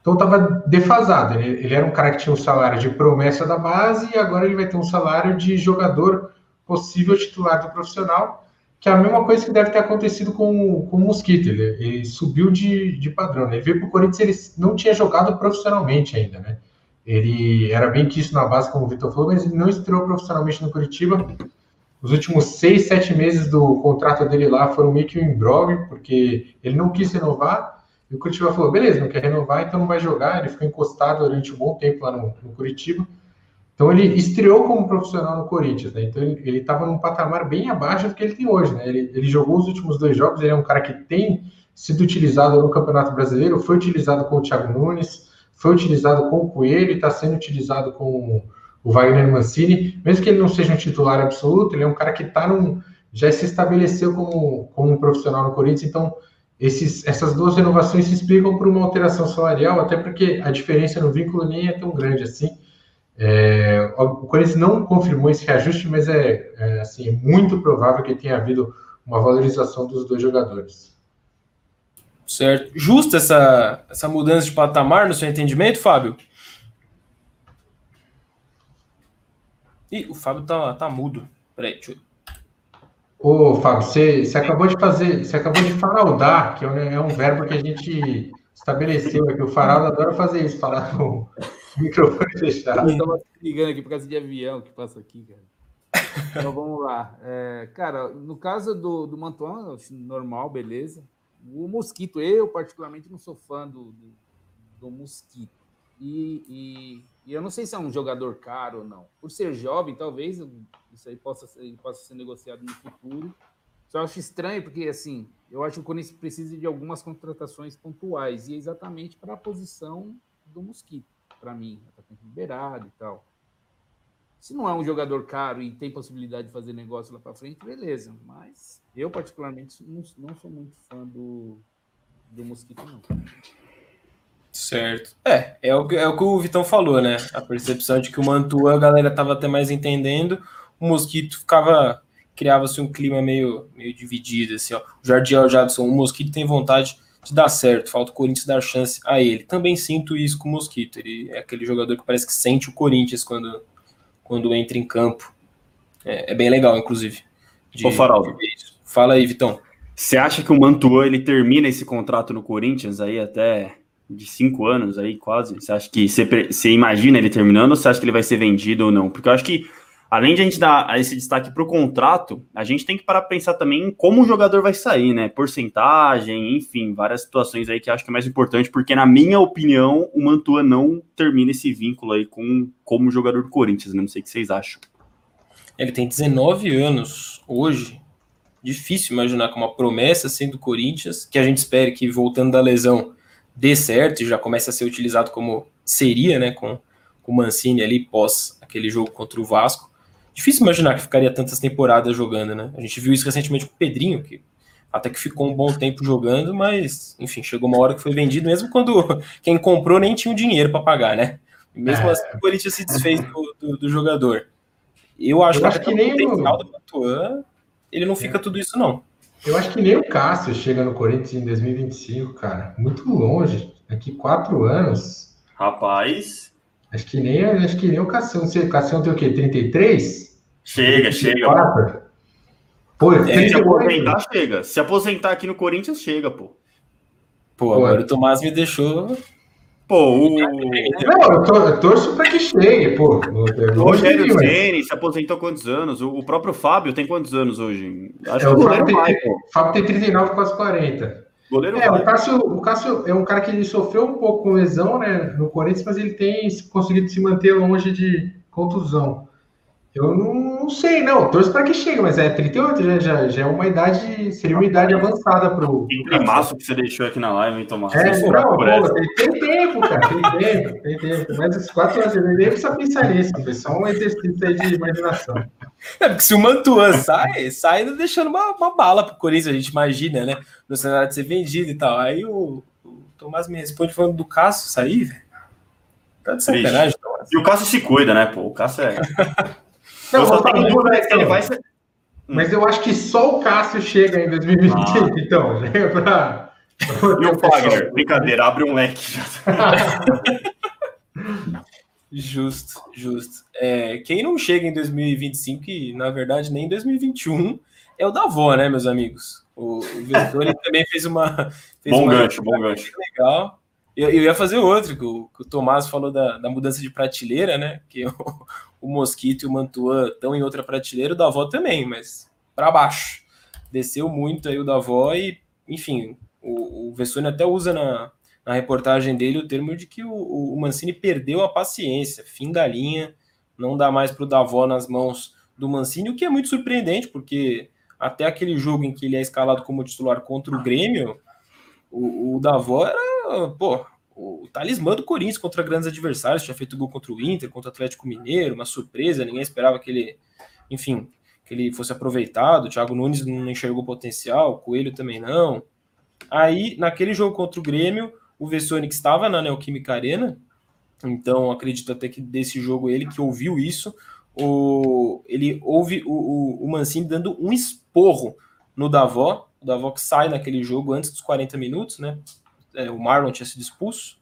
Então estava defasado. Ele, ele, era um cara que tinha um salário de promessa da base e agora ele vai ter um salário de jogador possível titular do profissional, que é a mesma coisa que deve ter acontecido com, com o Mosquito. Ele, ele subiu de, de padrão. Né? Ele veio para o Corinthians, ele não tinha jogado profissionalmente ainda, né? Ele era bem quisto na base, como o Vitor falou, mas ele não estreou profissionalmente no Curitiba. Os últimos seis, sete meses do contrato dele lá foram meio que um imbróglio, porque ele não quis renovar. E o Curitiba falou: beleza, não quer renovar, então não vai jogar. Ele ficou encostado durante um bom tempo lá no, no Curitiba. Então ele estreou como profissional no Corinthians, né? Então ele estava num patamar bem abaixo do que ele tem hoje, né? Ele, ele, jogou os últimos dois jogos, ele é um cara que tem sido utilizado no Campeonato Brasileiro, foi utilizado com o Thiago Nunes, foi utilizado com o Coelho, está sendo utilizado com o Wagner Mancini, mesmo que ele não seja um titular absoluto, ele é um cara que tá num, já se estabeleceu como, como um profissional no Corinthians, então esses, essas duas renovações se explicam por uma alteração salarial, até porque a diferença no vínculo nem é tão grande assim. É, o Corinthians não confirmou esse reajuste, mas é, é, assim, é muito provável que tenha havido uma valorização dos dois jogadores. Certo. Justa essa, essa mudança de patamar no seu entendimento, Fábio? Ih, o Fábio tá, tá mudo. Peraí, deixa eu... Ô, Fábio, você, você acabou de fazer, você acabou de faraldar, que é um verbo que a gente estabeleceu aqui. O faraldo adora fazer isso, falar com [LAUGHS] microfone fechado. Estava ligando aqui por causa de avião que passa aqui, cara. Então vamos lá. É, cara, no caso do, do Mantuan, normal, beleza. O Mosquito, eu particularmente não sou fã do, do, do Mosquito. E, e, e, eu não sei se é um jogador caro ou não. Por ser jovem, talvez isso aí possa ser, possa ser negociado no futuro. Só acho estranho, porque assim, eu acho que o Corinthians precisa de algumas contratações pontuais, e é exatamente para a posição do Mosquito, para mim, atacante liberado e tal. Se não é um jogador caro e tem possibilidade de fazer negócio lá para frente, beleza. Mas eu, particularmente, não, não sou muito fã do, do Mosquito, não. Certo. É, é o, que, é o que o Vitão falou, né? A percepção de que o Mantua a galera tava até mais entendendo, o Mosquito ficava. Criava-se um clima meio, meio dividido, assim, ó. O Jardiel Jadson, o Mosquito tem vontade de dar certo, falta o Corinthians dar chance a ele. Também sinto isso com o Mosquito. Ele é aquele jogador que parece que sente o Corinthians quando, quando entra em campo. É, é bem legal, inclusive. De, Ô, Faraldo. Fala aí, Vitão. Você acha que o Mantua ele termina esse contrato no Corinthians aí até de cinco anos aí, quase. Você acha que você, você imagina ele terminando ou você acha que ele vai ser vendido ou não? Porque eu acho que, além de a gente dar esse destaque para o contrato, a gente tem que parar para pensar também em como o jogador vai sair, né? Porcentagem, enfim, várias situações aí que acho que é mais importante, porque, na minha opinião, o Mantua não termina esse vínculo aí com como jogador do Corinthians, né? Não sei o que vocês acham. Ele tem 19 anos hoje. Difícil imaginar com uma promessa sendo Corinthians, que a gente espere que voltando da lesão dê certo e já comece a ser utilizado como seria, né, com, com o Mancini ali pós aquele jogo contra o Vasco. Difícil imaginar que ficaria tantas temporadas jogando, né? A gente viu isso recentemente com o Pedrinho, que até que ficou um bom tempo jogando, mas, enfim, chegou uma hora que foi vendido, mesmo quando [LAUGHS] quem comprou nem tinha o dinheiro para pagar, né? E mesmo é. assim, o Corinthians se desfez do, do, do jogador. Eu acho, Eu acho que, que nem o do Mantuan, ele não fica é. tudo isso, não. Eu acho que nem o Cássio chega no Corinthians em 2025, cara. Muito longe. Daqui quatro anos. Rapaz. Acho que nem, acho que nem o Cássio. O Cássio tem o quê? 33? Chega, 34? chega. Pô, é, se aposentar, chega. Se aposentar aqui no Corinthians, chega, pô. Pô, agora o Tomás me deixou Pô, o. Não, eu, to, eu torço para que chegue, pô. O Rogério Ceni se aposentou quantos anos? O, o, próprio Fábio tem quantos anos hoje? Acho é, que o Fábio tem, vai, o Fábio tem 39, quase 40. Goleiro é, o Cássio, o Cássio é um cara que ele sofreu um pouco com lesão, né, no Corinthians, mas ele tem conseguido se manter longe de contusão. Eu não, sei, não. Torço para que chegue, mas é 38, já, já, já é uma idade, seria uma idade avançada para o. Que climaço que você deixou aqui na live, hein, Tomás? É, não, pô, tem, tem, tempo, cara, tem tempo, tem tempo. Mas os quatro anos, eu nem precisa pensar nisso, foi só um exercício aí de imaginação. É, porque se o Mantuan sai, sai deixando uma, uma bala pro Corinthians, a gente imagina, né? No cenário de ser vendido e tal. Aí o, o Tomás me responde falando do Cássio sair, velho. Tá de sacanagem, Tomás. E o Cássio se cuida, né, pô? O Cássio é. [LAUGHS] Não, eu tenho dúvida que ele vai ser. Mas eu acho que só o Cássio chega em 2020, ah. então, né? Pra... E o Fagner? Brincadeira, abre um leque. [LAUGHS] justo, justo. É, quem não chega em 2025, e na verdade nem em 2021, é o Davó, né, meus amigos? O, o também fez uma. Fez bom uma gancho, bom gancho. Legal. Eu, eu, ia fazer outro, que o, que o Tomás falou da, da, mudança de prateleira, né? Que o, o Mosquito e o Mantua estão em outra prateleira, o Davó também, mas para baixo. Desceu muito aí o Davó e, enfim, o, o Vessone até usa na, na reportagem dele o termo de que o, o Mancini perdeu a paciência, fim da linha, não dá mais para o Davó nas mãos do Mancini, o que é muito surpreendente, porque até aquele jogo em que ele é escalado como titular contra o Grêmio, o, o Davó era, pô, o talismã do Corinthians contra grandes adversários, tinha feito gol contra o Inter, contra o Atlético Mineiro, uma surpresa, ninguém esperava que ele, enfim, que ele fosse aproveitado, o Thiago Nunes não enxergou potencial, o Coelho também não. Aí, naquele jogo contra o Grêmio, o Vessonic estava na Neoquímica Arena, então acredito até que desse jogo ele que ouviu isso, o, ele ouve o, o, o Mancini dando um esporro no Davó, o Davó que sai naquele jogo antes dos 40 minutos, né? É, o Marlon tinha sido expulso,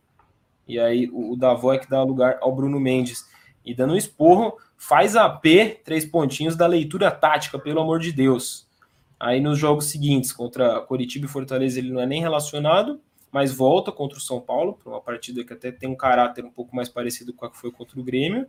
e aí o, o Davó é que dá lugar ao Bruno Mendes. E dando um esporro, faz a P, três pontinhos da leitura tática, pelo amor de Deus. Aí nos jogos seguintes, contra Coritiba e Fortaleza, ele não é nem relacionado, mas volta contra o São Paulo, para uma partida que até tem um caráter um pouco mais parecido com a que foi contra o Grêmio.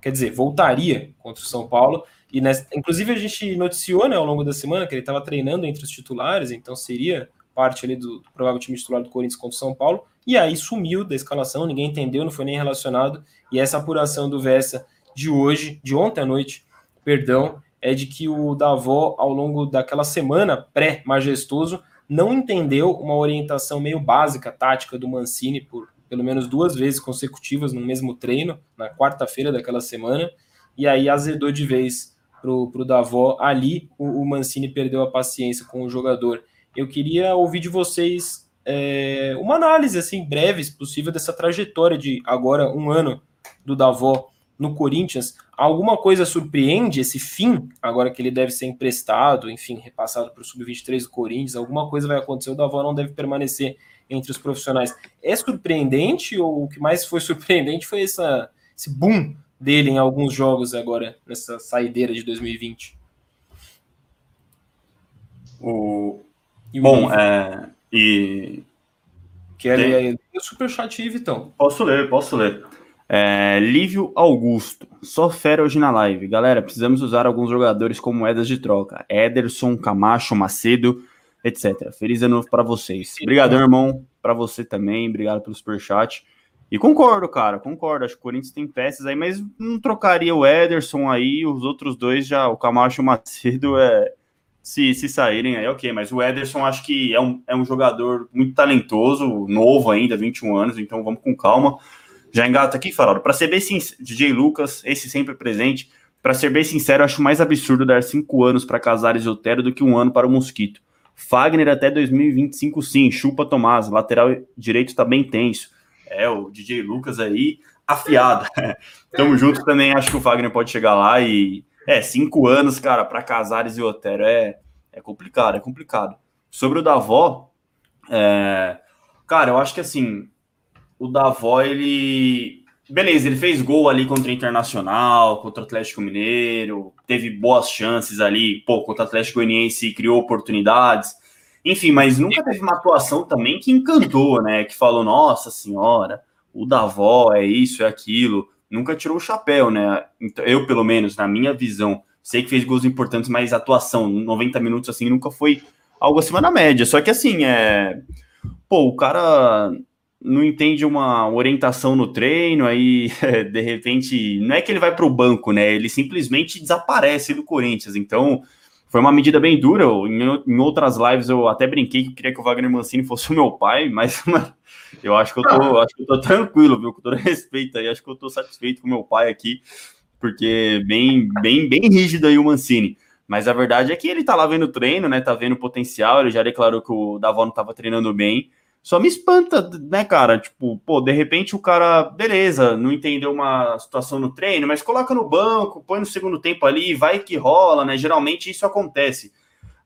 Quer dizer, voltaria contra o São Paulo. E nessa, inclusive a gente noticiou né, ao longo da semana que ele estava treinando entre os titulares, então seria parte ali do, do, provável time titular do Corinthians contra o São Paulo. E aí sumiu da escalação, ninguém entendeu, não foi nem relacionado. E essa apuração do Vessa de hoje, de ontem à noite, perdão, é de que o Davó, ao longo daquela semana pré-majestoso, não entendeu uma orientação meio básica, tática do Mancini, por pelo menos duas vezes consecutivas no mesmo treino, na quarta-feira daquela semana, e aí azedou de vez pro, pro Davó. Ali o, o Mancini perdeu a paciência com o jogador. Eu queria ouvir de vocês é, uma análise assim breve, se possível, dessa trajetória de agora um ano do Davó no Corinthians, alguma coisa surpreende esse fim, agora que ele deve ser emprestado, enfim, repassado para o Sub-23 do Corinthians, alguma coisa vai acontecer, o Davó não deve permanecer entre os profissionais. É surpreendente ou o que mais foi [LAUGHS] surpreendente foi essa, esse boom dele em alguns jogos agora, nessa saideira de 2020? O... E Bom, é... e... Quer ler aí o superchat, Vitão? Posso ler, posso ler. É, Lívio Augusto, só fera hoje na live. Galera, precisamos usar alguns jogadores como moedas de troca. Ederson, Camacho, Macedo, etc. Feliz ano novo para vocês. Obrigadão, irmão, para você também. Obrigado pelo superchat. E concordo, cara, concordo. Acho que o Corinthians tem peças aí, mas não trocaria o Ederson aí, os outros dois já, o Camacho e o Macedo, é, se, se saírem aí, ok. Mas o Ederson acho que é um, é um jogador muito talentoso, novo ainda, 21 anos, então vamos com calma. Já engata aqui, Farol. Para ser bem sincero, DJ Lucas, esse sempre presente. Para ser bem sincero, acho mais absurdo dar cinco anos para Casares e Otero do que um ano para o Mosquito. Fagner até 2025, sim. Chupa Tomás. Lateral direito está bem tenso. É, o DJ Lucas aí, afiado. [LAUGHS] Tamo junto também. Acho que o Fagner pode chegar lá e. É, cinco anos, cara, para Casares e Otero é, é complicado, é complicado. Sobre o Davó, é, cara, eu acho que assim, o Davó, ele. Beleza, ele fez gol ali contra o Internacional, contra o Atlético Mineiro, teve boas chances ali, pô, contra o Atlético Goianiense criou oportunidades. Enfim, mas nunca teve uma atuação também que encantou, né? Que falou, nossa senhora, o Davó é isso, é aquilo. Nunca tirou o chapéu, né? Então, eu, pelo menos, na minha visão, sei que fez gols importantes, mas atuação, 90 minutos assim, nunca foi algo acima da média. Só que assim, é. Pô, o cara não entende uma orientação no treino, aí [LAUGHS] de repente não é que ele vai para o banco, né? Ele simplesmente desaparece do Corinthians. Então foi uma medida bem dura. Em, outras lives eu até brinquei que queria que o Wagner Mancini fosse o meu pai, mas [LAUGHS] eu acho que eu tô, acho que eu tô tranquilo, viu? Com todo [LAUGHS] respeito aí, acho que eu tô satisfeito com meu pai aqui, porque bem, bem, bem rígido aí o Mancini. Mas a verdade é que ele tá lá vendo treino, né? Tá vendo potencial. Ele já declarou que o Davó não tava treinando bem. Só me espanta, né, cara? Tipo, pô, de repente o cara, beleza, não entendeu uma situação no treino, mas coloca no banco, põe no segundo tempo ali, vai que rola, né? Geralmente isso acontece.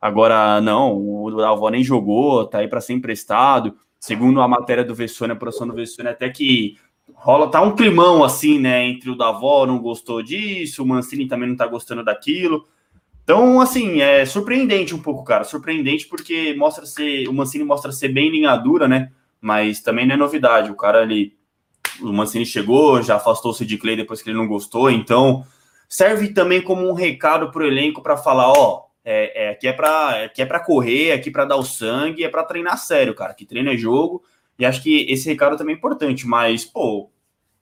Agora, não, o Alvó nem jogou, tá aí para ser emprestado. Segundo a matéria do Vessone, a produção do Vessone, até que rola, tá um climão assim, né? Entre o Davó não gostou disso, o Mancini também não tá gostando daquilo. Então, assim, é surpreendente um pouco, cara. Surpreendente porque mostra ser. O Mancini mostra ser bem linha dura, né? Mas também não é novidade. O cara ali. O Mancini chegou, já afastou-se de Clay depois que ele não gostou. Então, serve também como um recado para o elenco para falar: ó, é, é, aqui é para aqui é para correr, aqui para dar o sangue, é para treinar sério, cara. Que treino é jogo. E acho que esse recado também é importante. Mas, pô,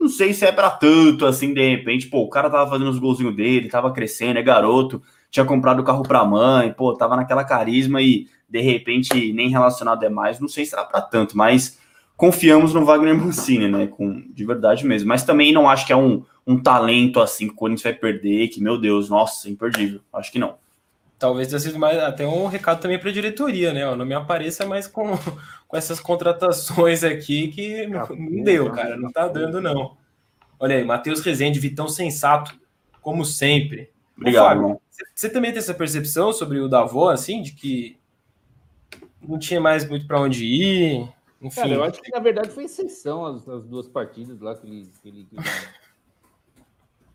não sei se é para tanto assim, de repente. Pô, o cara tava fazendo os golzinhos dele, tava crescendo, é garoto tinha comprado o carro para mãe, pô, tava naquela carisma e de repente nem relacionado é mais. Não sei se será para tanto, mas confiamos no Wagner Mancini, né? Com, de verdade mesmo. Mas também não acho que é um, um talento assim que o Corinthians vai perder, que, meu Deus, nossa, imperdível. Acho que não. Talvez tenha sido mais até um recado também para a diretoria, né? Ó, não me apareça mais com, [LAUGHS] com essas contratações aqui que não, não deu, cara. Não tá dando, não. Olha aí, Matheus Rezende, Vitão Sensato, como sempre. Obrigado. Ô, Fábio, você, também tem essa percepção sobre o Davó, assim, de que não tinha mais muito para onde ir? Enfim. Cara, eu acho que na verdade foi exceção as, as duas partidas lá que ele. Que ele, que ele... [LAUGHS]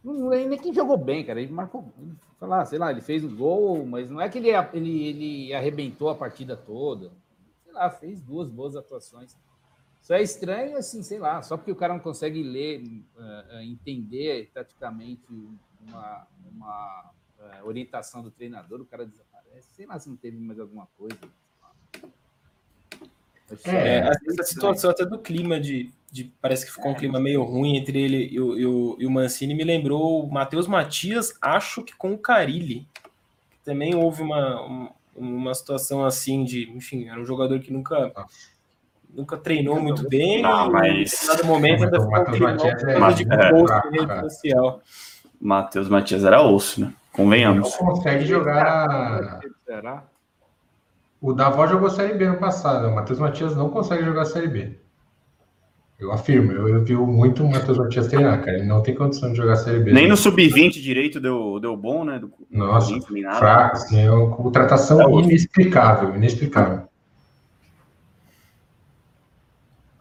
Não nem que jogou bem, cara. Ele marcou, lá, sei lá, ele fez um gol, mas não é que ele, ele, ele arrebentou a partida toda. Sei lá, fez duas boas atuações. Só é estranho, assim, sei lá, só porque o cara não consegue ler, uh, entender taticamente uma, uma uh, orientação do treinador, o cara desaparece. Sei lá se não teve mais alguma coisa. É, essa situação até do clima de, de, Parece que ficou um clima meio ruim entre ele e o, e o, e o Mancini. Me lembrou o Matheus Matias, acho que com o Carilli. Também houve uma, uma situação assim de. Enfim, era um jogador que nunca. Nunca treinou muito bem. Não, mas. Em momento ainda ficou um clima de posto em rede social. Matheus Matias era osso, né? Convenhamos. Não consegue jogar. Será? O Davó jogou Série B no passado. O Matheus Matias não consegue jogar Série B. Eu afirmo, eu, eu vi muito o Matheus Matias treinar, cara. Ele não tem condição de jogar Série B. Nem no Sub-20 direito deu, deu bom, né? Do, Nossa, fraco, assim, é uma contratação é inexplicável, inexplicável.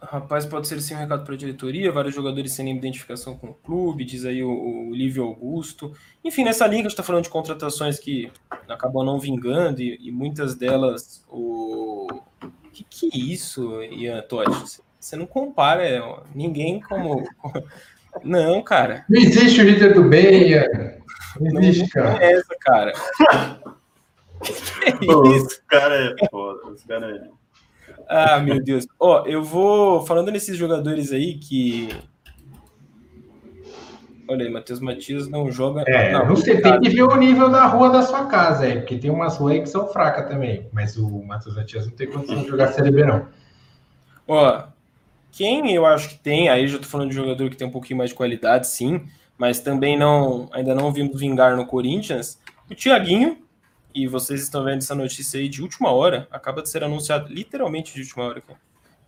Rapaz, pode ser sim um recado para a diretoria, vários jogadores sem identificação com o clube, diz aí o, o Lívio Augusto. Enfim, nessa linha a gente está falando de contratações que acabam não vingando e, e muitas delas o. Que que é isso, Ian Totti? Você não compara é, ninguém como. [LAUGHS] Não, cara. Não existe o líder do bem, Ian. Não existe, não, [LAUGHS] cara. É essa, cara. que é isso? Os caras é foda, os caras é. Ah, meu Deus. Ó, oh, eu vou falando nesses jogadores aí que. Olha aí, Matheus Matias não joga. É, não, você tem que ver o nível da rua da sua casa, é, porque tem umas ruas aí que são fracas também. Mas o Matheus Matias não tem condição de jogar Série B, não. Ó, quem eu acho que tem, aí já tô falando de jogador que tem um pouquinho mais de qualidade, sim, mas também não, ainda não vimos vingar no Corinthians. O Thiaguinho, e vocês estão vendo essa notícia aí de última hora, acaba de ser anunciado literalmente de última hora aqui.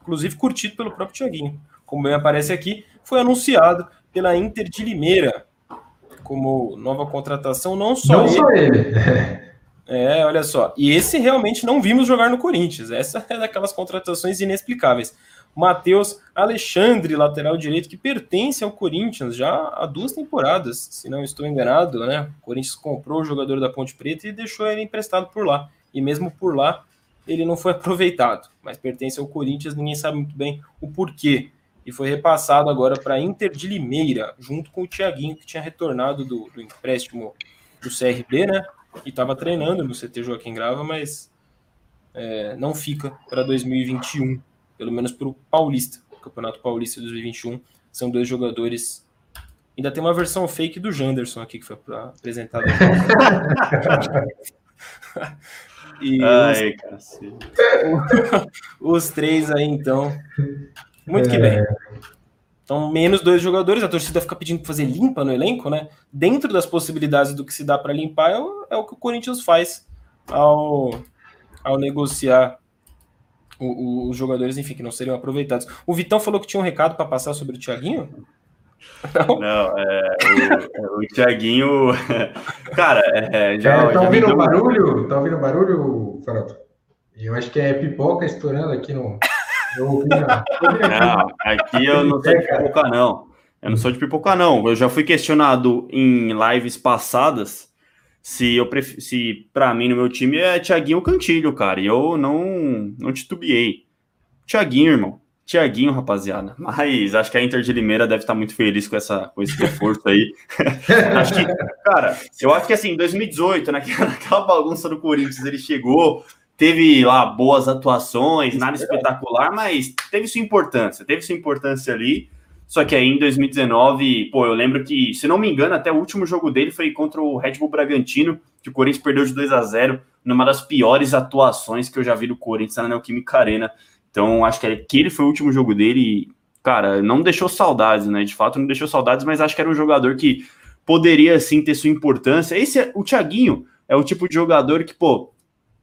Inclusive curtido pelo próprio Tiaguinho. Como bem aparece aqui, foi anunciado pela Inter de Limeira como nova contratação, não só não ele. Só ele. [LAUGHS] É, olha só. E esse realmente não vimos jogar no Corinthians. Essa é daquelas contratações inexplicáveis. Matheus Alexandre, lateral direito, que pertence ao Corinthians já há duas temporadas, se não estou enganado, né? O Corinthians comprou o jogador da Ponte Preta e deixou ele emprestado por lá. E mesmo por lá, ele não foi [LAUGHS] aproveitado, mas pertence ao Corinthians, ninguém sabe muito bem o porquê. E foi repassado agora para Inter de Limeira, junto com o Thiaguinho, que tinha retornado do, do empréstimo do CRB, né? E estava treinando no CT Joaquim Grava, mas é, não fica para 2021 pelo menos para o Paulista, Campeonato Paulista de 2021. São dois jogadores. Ainda tem uma versão fake do Janderson aqui que foi apresentada. [LAUGHS] e Ai, os, [LAUGHS] os, três aí, então. Muito que bem. Então, menos dois jogadores, a torcida fica pedindo para fazer limpa no elenco, né? Dentro das possibilidades do que se dá para limpar, é o, é o que o Corinthians faz ao, ao negociar o, o, os jogadores, enfim, que não seriam aproveitados. O Vitão falou que tinha um recado para passar sobre o Thiaguinho? Não, não é, o, o Thiaguinho. [LAUGHS] Cara, é, já. É, tá ouvindo o barulho? Tá ouvindo barulho, Faroto? Eu acho que é pipoca estourando aqui no. Eu ouvi, não, aqui eu não sou de pipoca, não. Eu não sou de pipoca, não. Eu já fui questionado em lives passadas se eu pref... se para mim no meu time é Thiaguinho Cantilho, cara, e eu não não titubeei. Thiaguinho, irmão. Thiaguinho, rapaziada. Mas acho que a Inter de Limeira deve estar muito feliz com, essa, com esse reforço aí. [LAUGHS] acho que, cara, eu acho que assim, em 2018, naquela, [LAUGHS] naquela bagunça do Corinthians, ele chegou, teve lá boas atuações, nada espetacular, mas teve sua importância, teve sua importância ali. Só que aí em 2019, pô, eu lembro que, se não me engano, até o último jogo dele foi contra o Red Bull Bragantino, que o Corinthians perdeu de 2 a 0 numa das piores atuações que eu já vi do Corinthians na Neoquímica Arena. Então, acho que aquele foi o último jogo dele e, cara, não deixou saudades, né? De fato, não deixou saudades, mas acho que era um jogador que poderia, sim, ter sua importância. Esse, o Thiaguinho, é o tipo de jogador que, pô,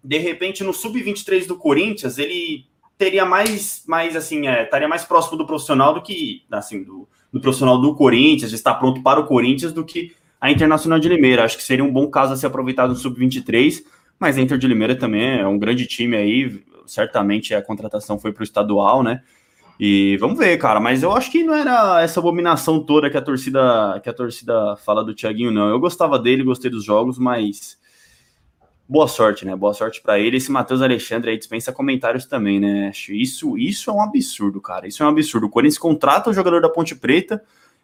de repente no sub-23 do Corinthians, ele teria mais, mais assim, é, estaria mais próximo do profissional do que, assim, do, do profissional do Corinthians, de estar pronto para o Corinthians, do que a Internacional de Limeira. Acho que seria um bom caso a ser aproveitado no sub-23, mas a Inter de Limeira também é um grande time aí, certamente a contratação foi para o estadual, né? E vamos ver, cara. Mas eu acho que não era essa abominação toda que a torcida que a torcida fala do Thiaguinho, não. Eu gostava dele, gostei dos jogos, mas boa sorte, né? Boa sorte para ele. Esse Matheus Alexandre aí dispensa comentários também, né? Isso, isso é um absurdo, cara. Isso é um absurdo. O Corinthians contrata o jogador da Ponte Preta,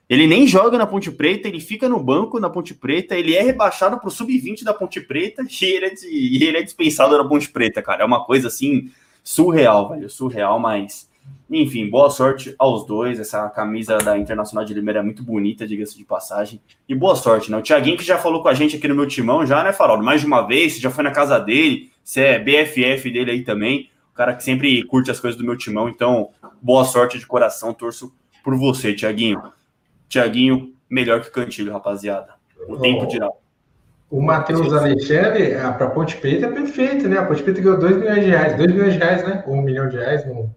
ele nem joga na Ponte Preta, ele fica no banco na Ponte Preta, ele é rebaixado para o sub-20 da Ponte Preta [LAUGHS] e ele, é, e ele é dispensado da Ponte Preta, cara. É uma coisa assim surreal, velho. Surreal, mas enfim, boa sorte aos dois. Essa camisa da Internacional de Limeira é muito bonita, diga-se de passagem. E boa sorte, né? O Thiaguinho que já falou com a gente aqui no meu timão, já, né, Farol? Mais de uma vez, você já foi na casa dele, você é BFF dele aí também. O cara que sempre curte as coisas do meu timão. Então, boa sorte de coração, torço por você, Thiaguinho. Thiaguinho, melhor que Cantilho, rapaziada. O tempo dirá. O Matheus Alexandre, para Ponte Preta é perfeito, né? A Ponte Preta ganhou 2 milhões de reais. 2 milhões de reais, né? Ou 1 milhão de reais no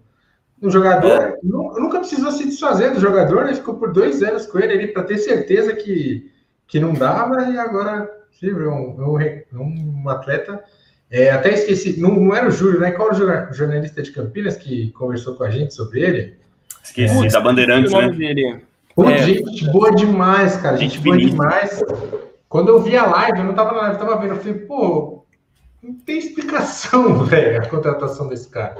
o jogador é. nunca precisou se desfazer do jogador, né? Ficou por dois anos com ele para ter certeza que, que não dava, e agora um, um, um atleta. É, até esqueci, não, não era o Júlio, né? Qual o jornalista de Campinas que conversou com a gente sobre ele? Esqueci, Putz, da Bandeirantes, né? Dele. Pô, é. gente boa demais, cara. Gente, gente boa demais. Quando eu vi a live, eu não tava na live, eu tava vendo, eu falei, pô, não tem explicação, [LAUGHS] velho, a contratação desse cara.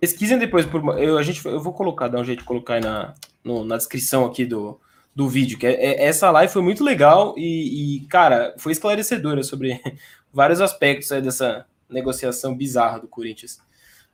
Pesquisem depois por. Eu, a gente, eu vou colocar, dar um jeito de colocar aí na, no, na descrição aqui do, do vídeo. Que é, é, essa live foi muito legal e, e, cara, foi esclarecedora sobre [LAUGHS] vários aspectos aí dessa negociação bizarra do Corinthians.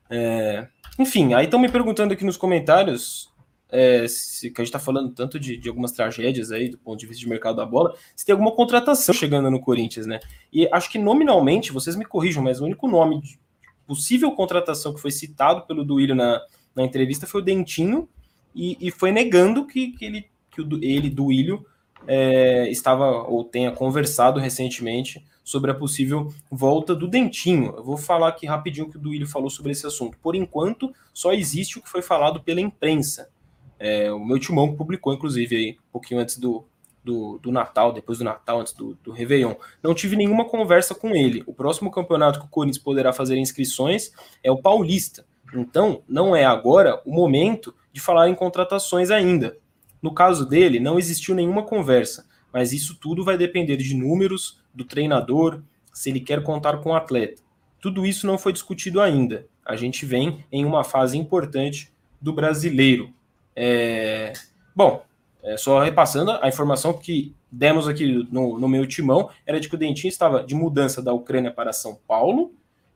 É, enfim, aí estão me perguntando aqui nos comentários. É, se, que a gente está falando tanto de, de, algumas tragédias aí do ponto de vista de mercado da bola, se tem alguma contratação chegando no Corinthians, né? E acho que nominalmente, vocês me corrijam, mas o único nome de, possível contratação que foi citado pelo Duílio na, na entrevista foi o Dentinho e, e foi negando que, que ele, que o, ele, Duílio, é, estava ou tenha conversado recentemente sobre a possível volta do Dentinho. Eu vou falar aqui rapidinho o que o Duílio falou sobre esse assunto. Por enquanto, só existe o que foi falado pela imprensa. É, o meu timão publicou, inclusive, aí, um pouquinho antes do, do, do, Natal, depois do Natal, antes do, do Réveillon. Não tive nenhuma conversa com ele. O próximo campeonato que o Corinthians poderá fazer inscrições é o Paulista. Então, não é agora o momento de falar em contratações ainda. No caso dele, não existiu nenhuma conversa, mas isso tudo vai depender de números, do treinador, se ele quer contar com o atleta. Tudo isso não foi discutido ainda. A gente vem em uma fase importante do brasileiro. É... Bom, é, só repassando, a informação que demos aqui no, no meu timão era de que o Dentinho estava de mudança da Ucrânia para São Paulo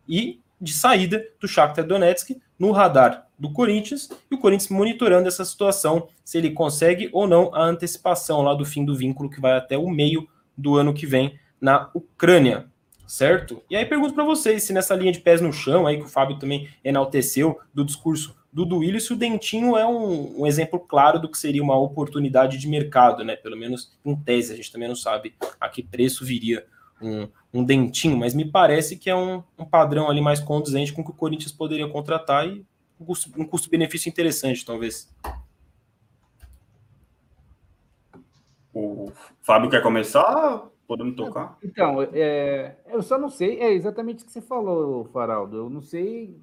e de saída do Shakhtar Donetsk no radar do Corinthians e o Corinthians monitorando essa situação, se ele consegue ou não a antecipação lá do fim do vínculo que vai até o meio do ano que vem na Ucrânia, certo? E aí pergunto para vocês se nessa linha de pés no chão aí que o Fábio também enalteceu do discurso do Duílio se o Dentinho é um, um, exemplo claro do que seria uma oportunidade de mercado, né? Pelo menos em tese, a gente também não sabe a que preço viria um, um Dentinho, mas me parece que é um, um, padrão ali mais condizente com o que o Corinthians poderia contratar e um custo-benefício interessante, talvez. O Fábio quer começar? Podemos tocar? Então, é, eu só não sei, é exatamente o que você falou, Faraldo. Eu não sei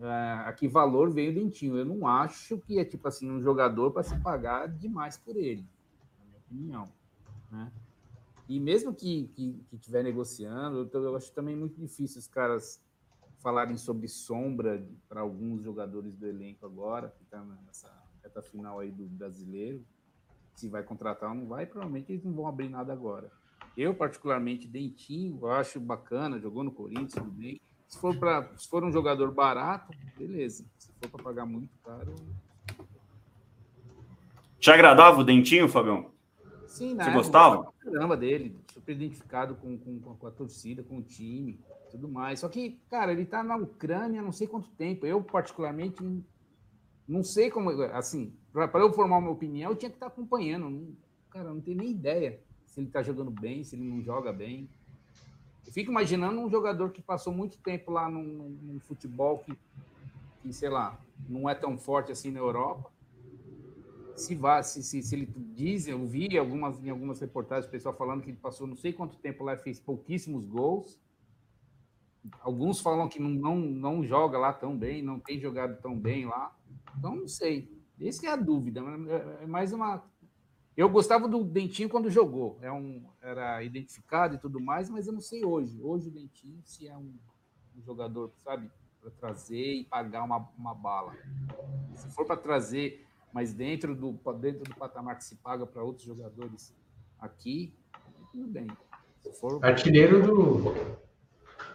a que valor veio o Dentinho. Eu não acho que é tipo assim um jogador para se pagar demais por ele, na minha opinião. Né? E mesmo que, que, que tiver negociando, eu, eu acho também muito difícil os caras falarem sobre sombra para alguns jogadores do elenco agora, que está nessa reta final aí do brasileiro. Se vai contratar ou não vai, provavelmente eles não vão abrir nada agora. Eu, particularmente, Dentinho, eu acho bacana, jogou no Corinthians, tudo bem. Se for, pra, se for um jogador barato, beleza. Se for para pagar muito caro. Te agradava o dentinho, Fabião? Sim, né? Você gostava? Caramba dele, super identificado com, com, com, a torcida, com o time, tudo mais. Só que, cara, ele tá na Ucrânia não sei quanto tempo. Eu, particularmente, não sei como. Assim, para eu formar uma opinião, eu tinha que estar tá acompanhando. Não, cara, não tenho nem ideia se ele tá jogando bem, se ele não joga bem. Eu fico imaginando um jogador que passou muito tempo lá num, futebol que, que, sei lá, não é tão forte assim na Europa. Se, vá, se, se, se ele diz, eu vi algumas, em algumas reportagens o pessoal falando que ele passou não sei quanto tempo lá e fez pouquíssimos gols. Alguns falam que não, não, não joga lá tão bem, não tem jogado tão bem lá. Então, não sei. Essa é a dúvida. É, é mais uma eu gostava do Dentinho quando jogou, é um, era identificado e tudo mais, mas eu não sei hoje. Hoje o Dentinho se é um, um jogador, sabe, para trazer e pagar uma, uma bala. Se for para trazer, mas dentro do, dentro do patamar que se paga para outros jogadores aqui, tudo bem. For... Artilheiro do.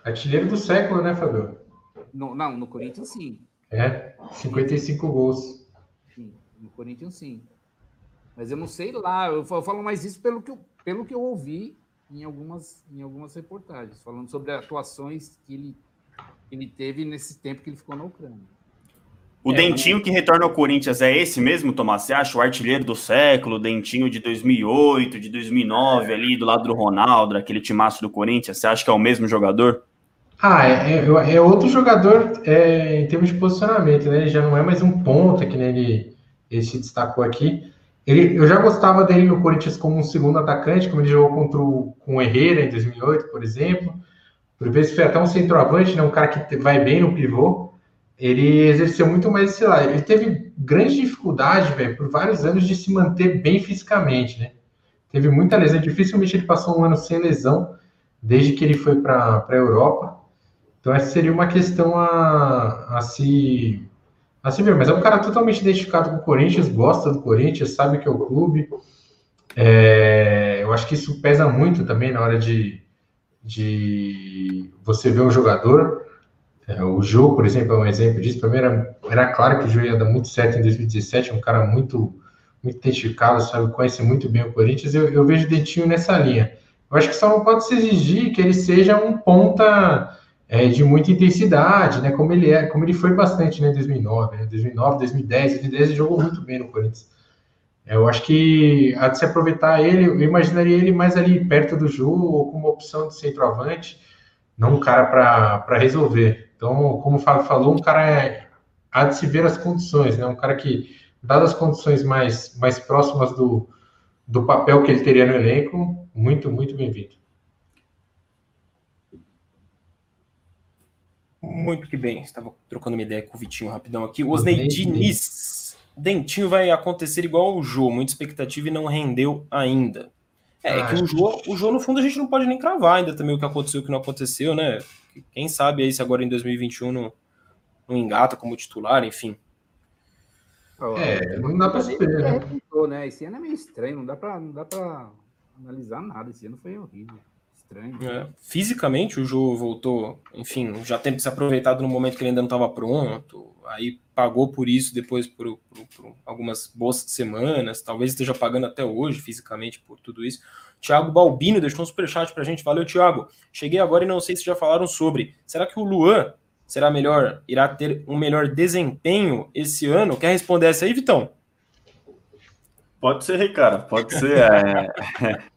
Artilheiro do século, né, Fabio? No, não, no Corinthians sim. É, 55 gols. Sim, no Corinthians sim. Mas eu não sei lá, eu falo mais isso pelo que eu, pelo que eu ouvi em algumas, em algumas reportagens, falando sobre atuações que ele, que ele teve nesse tempo que ele ficou na Ucrânia. O é, Dentinho que retorna ao Corinthians é esse mesmo, Tomás? Você acha o artilheiro do século, o Dentinho de 2008, de 2009, ali do lado do Ronaldo, aquele timaço do Corinthians? Você acha que é o mesmo jogador? Ah, é, é, é outro jogador é, em termos de posicionamento, né? Ele já não é mais um ponta, que nem ele, ele se destacou aqui. Ele, eu já gostava dele no Corinthians como um segundo atacante, como ele jogou contra o, com o Herrera em 2008, por exemplo. Por vezes foi até um centroavante, né, um cara que vai bem no pivô. Ele exerceu muito mais esse lado. Ele teve grande dificuldade, velho, por vários anos de se manter bem fisicamente, né? Teve muita lesão. Dificilmente ele passou um ano sem lesão, desde que ele foi para a Europa. Então, essa seria uma questão a, a se Assim mesmo, mas é um cara totalmente identificado com o Corinthians, gosta do Corinthians, sabe que é o clube. É, eu acho que isso pesa muito também na hora de, de você ver um jogador. É, o Jô, por exemplo, é um exemplo disso. Para mim era, era claro que o Jô ia dar muito certo em 2017, é um cara muito, muito identificado, sabe, conhece muito bem o Corinthians. Eu, eu vejo Dentinho nessa linha. Eu acho que só não pode se exigir que ele seja um ponta é, de muita intensidade, né? Como ele é, como ele foi bastante né, em 2009, né? 2009, 2010, 2010 ele jogou muito bem no Corinthians. É, eu acho que a de se aproveitar ele, eu imaginaria ele mais ali perto do Ju ou como opção de centroavante, não um cara para resolver. Então, como o Fábio falou, um cara é, há de se ver as condições, né? Um cara que, dadas as condições mais, mais próximas do, do papel que ele teria no elenco, muito, muito bem-vindo. Muito que bem. Estava trocando uma ideia com o Vitinho rapidão aqui. O Osnei Diniz. Dentinho vai acontecer igual o Jô, muita expectativa e não rendeu ainda. É, ah, que o Jô, o Jô, no fundo, a gente não pode nem cravar ainda também o que aconteceu e o que não aconteceu, né? Quem sabe aí se agora em 2021 não, não engata como titular, enfim. É, não dá para esperar. Né? né? Esse ano é meio estranho, não dá para não dá para analisar nada. Esse ano foi horrível estranho. É. Fisicamente, o jogo voltou, enfim, já tem que se aproveitado no momento que ele ainda não estava pronto. Aí pagou por isso depois por, por, por, algumas boas semanas. Talvez esteja pagando até hoje fisicamente por tudo isso. Thiago Balbino deixou um superchat pra gente. Valeu, Thiago. Cheguei agora e não sei se já falaram sobre. Será que o Luan será melhor, irá ter um melhor desempenho esse ano? Quer responder essa aí, Vitão? Pode ser, cara, pode ser. É... [LAUGHS]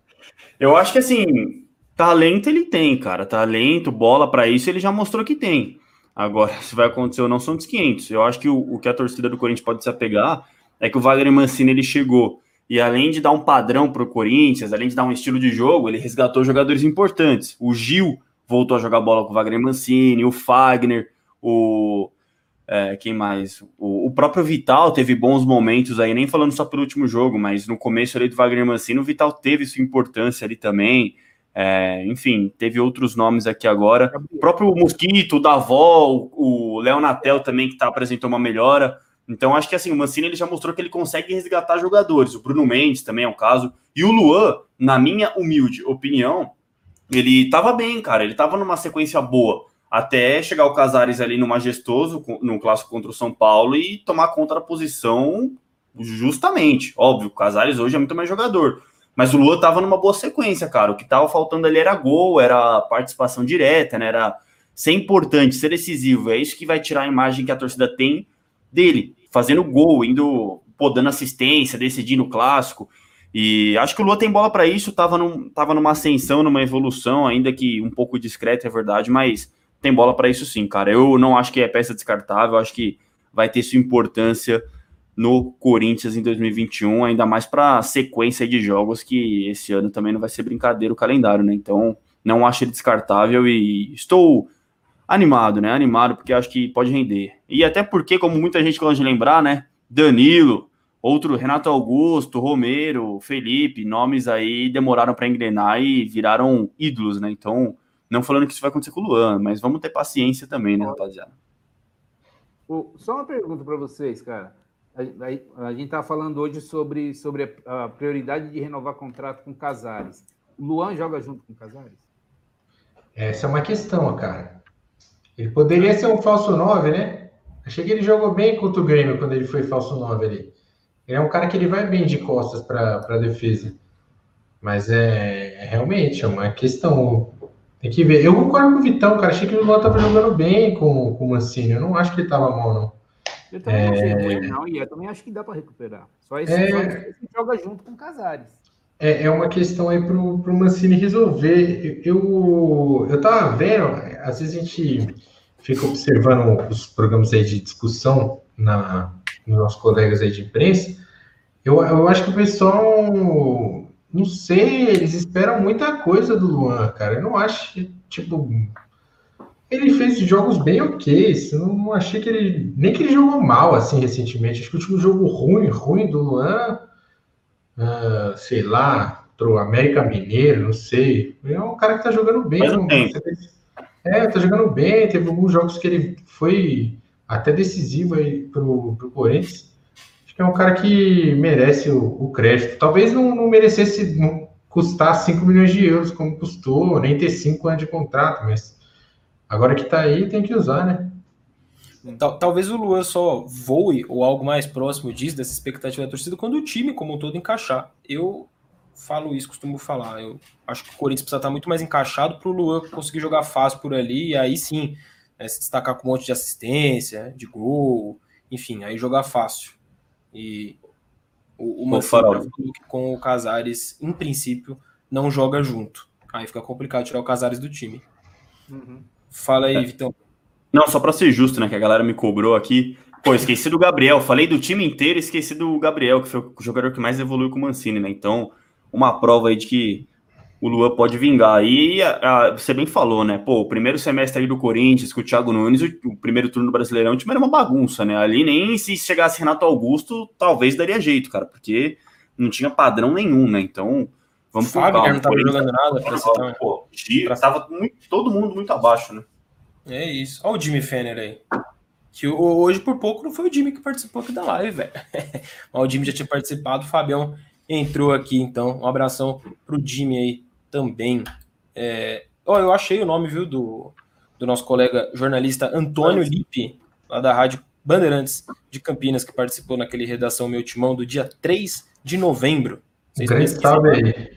Eu acho que assim, Talento ele tem, cara. Talento, bola para isso ele já mostrou que tem. Agora, [LAUGHS] se vai acontecer ou não, são dos 500. Eu acho que o, o, que a torcida do Corinthians pode se apegar é que o Wagner Mancini ele chegou e além de dar um padrão para o Corinthians, além de dar um estilo de jogo, ele resgatou jogadores importantes. O Gil voltou a jogar bola com o Wagner Mancini, o Fagner, o é, quem mais? O, o, próprio Vital teve bons momentos aí, nem falando só pelo último jogo, mas no começo ali do Wagner Mancini, o Vital teve sua importância ali também. É, enfim, teve outros nomes aqui agora. O próprio Mosquito, o Davó, o Léo Natel também, que tá, apresentou uma melhora. Então, acho que assim, o Mancini ele já mostrou que ele consegue resgatar jogadores. O Bruno Mendes também é um caso. E o Luan, na minha humilde opinião, ele tava bem, cara. Ele tava numa sequência boa. Até chegar o Casares ali no majestoso, no clássico contra o São Paulo, e tomar conta da posição justamente. Óbvio, o Casares hoje é muito mais jogador. Mas o Lua tava numa boa sequência, cara. O que tava faltando ali era gol, era participação direta, né? Era ser importante, ser decisivo. É isso que vai tirar a imagem que a torcida tem dele, fazendo gol, indo, pô, dando assistência, decidindo o clássico. E acho que o Lua tem bola para isso, tava, num, tava numa ascensão, numa evolução, ainda que um pouco discreta, é verdade, mas tem bola para isso sim, cara. Eu não acho que é peça descartável, acho que vai ter sua importância no Corinthians em 2021, ainda mais para a sequência de jogos que esse ano também não vai ser brincadeira o calendário, né? Então, não acho ele descartável e estou animado, né? Animado porque acho que pode render. E até porque, como muita gente gosta de lembrar, né? Danilo, outro Renato Augusto, Romero, Felipe, nomes aí demoraram para engrenar e viraram ídolos, né? Então, não falando que isso vai acontecer com o Luan, mas vamos ter paciência também, né, rapaziada? Só uma pergunta para vocês, cara. A, a, a gente tá falando hoje sobre, sobre a prioridade de renovar contrato com Casares. O Luan joga junto com Casares? Essa é uma questão, cara. Ele poderia ser um falso 9, né? Achei que ele jogou bem contra o Grêmio quando ele foi falso 9 ali. Ele é um cara que ele vai bem de costas para a defesa. Mas é, é, realmente é uma questão. Tem que ver. Eu concordo com o Vitão, cara. Achei que o Luan estava jogando bem com, com o Mancini. Eu não acho que ele estava mal, não. Eu também é... não achei ruim, não. E eu também acho que dá para recuperar. Só esse, é... joga junto com o Casares. É, é uma questão aí para o Mancini resolver. Eu, eu tava vendo, às vezes a gente fica observando os programas aí de discussão na, nos nossos colegas aí de imprensa. Eu, eu acho que o pessoal, não sei, eles esperam muita coisa do Luan, cara. Eu não acho, tipo, ele fez jogos bem ok. Eu não achei que ele. Nem que ele jogou mal assim recentemente. Acho que o último jogo ruim, ruim do Luan uh, sei lá, pro América Mineiro, não sei. É um cara que tá jogando bem. Não, é, tá jogando bem. Teve alguns jogos que ele foi até decisivo aí pro, pro Corinthians. Acho que é um cara que merece o, o crédito. Talvez não, não merecesse não custar 5 milhões de euros como custou, nem ter 5 anos de contrato, mas agora que tá aí tem que usar, né? Talvez o Luan só voe ou algo mais próximo disso, dessa expectativa da torcida, quando o time como um todo encaixar. Eu falo isso, costumo falar. Eu acho que o Corinthians precisa estar muito mais encaixado para o Luan conseguir jogar fácil por ali e aí sim né, se destacar com um monte de assistência, de gol, enfim, aí jogar fácil. E o, o Manfred com o Casares, em princípio, não joga junto. Aí fica complicado tirar o Casares do time. Uhum. Fala aí, é. Vitão. Não, só para ser justo, né? Que a galera me cobrou aqui. Pô, esqueci do Gabriel. Falei do time inteiro, esqueci do Gabriel, que foi o jogador que mais evoluiu com o Mancini, né? Então, uma prova aí de que o Lua pode vingar. E a, a, você bem falou, né? Pô, o primeiro semestre aí do Corinthians, com o Thiago Nunes, o, o, primeiro turno do Brasileirão, o time era uma bagunça, né? Ali nem se chegasse Renato Augusto, talvez daria jeito, cara, porque não tinha padrão nenhum, né? Então, vamos com calma. não tava jogando nada. Pra citar, pô, pra... tava muito, todo mundo muito abaixo, né? É isso. Olha o Jimmy Fenner aí. Que hoje, por pouco, não foi o Jimmy que participou aqui da live, velho. [LAUGHS] Mas o Jimmy já tinha participado, o Fabião entrou aqui, então. Um abração pro Jimmy aí também. É... Oh, eu achei o nome, viu, do, do nosso colega jornalista Antônio Lipe, lá da Rádio Bandeirantes de Campinas, que participou naquele Redação Meu Timão do dia 3 de novembro. Vocês aí.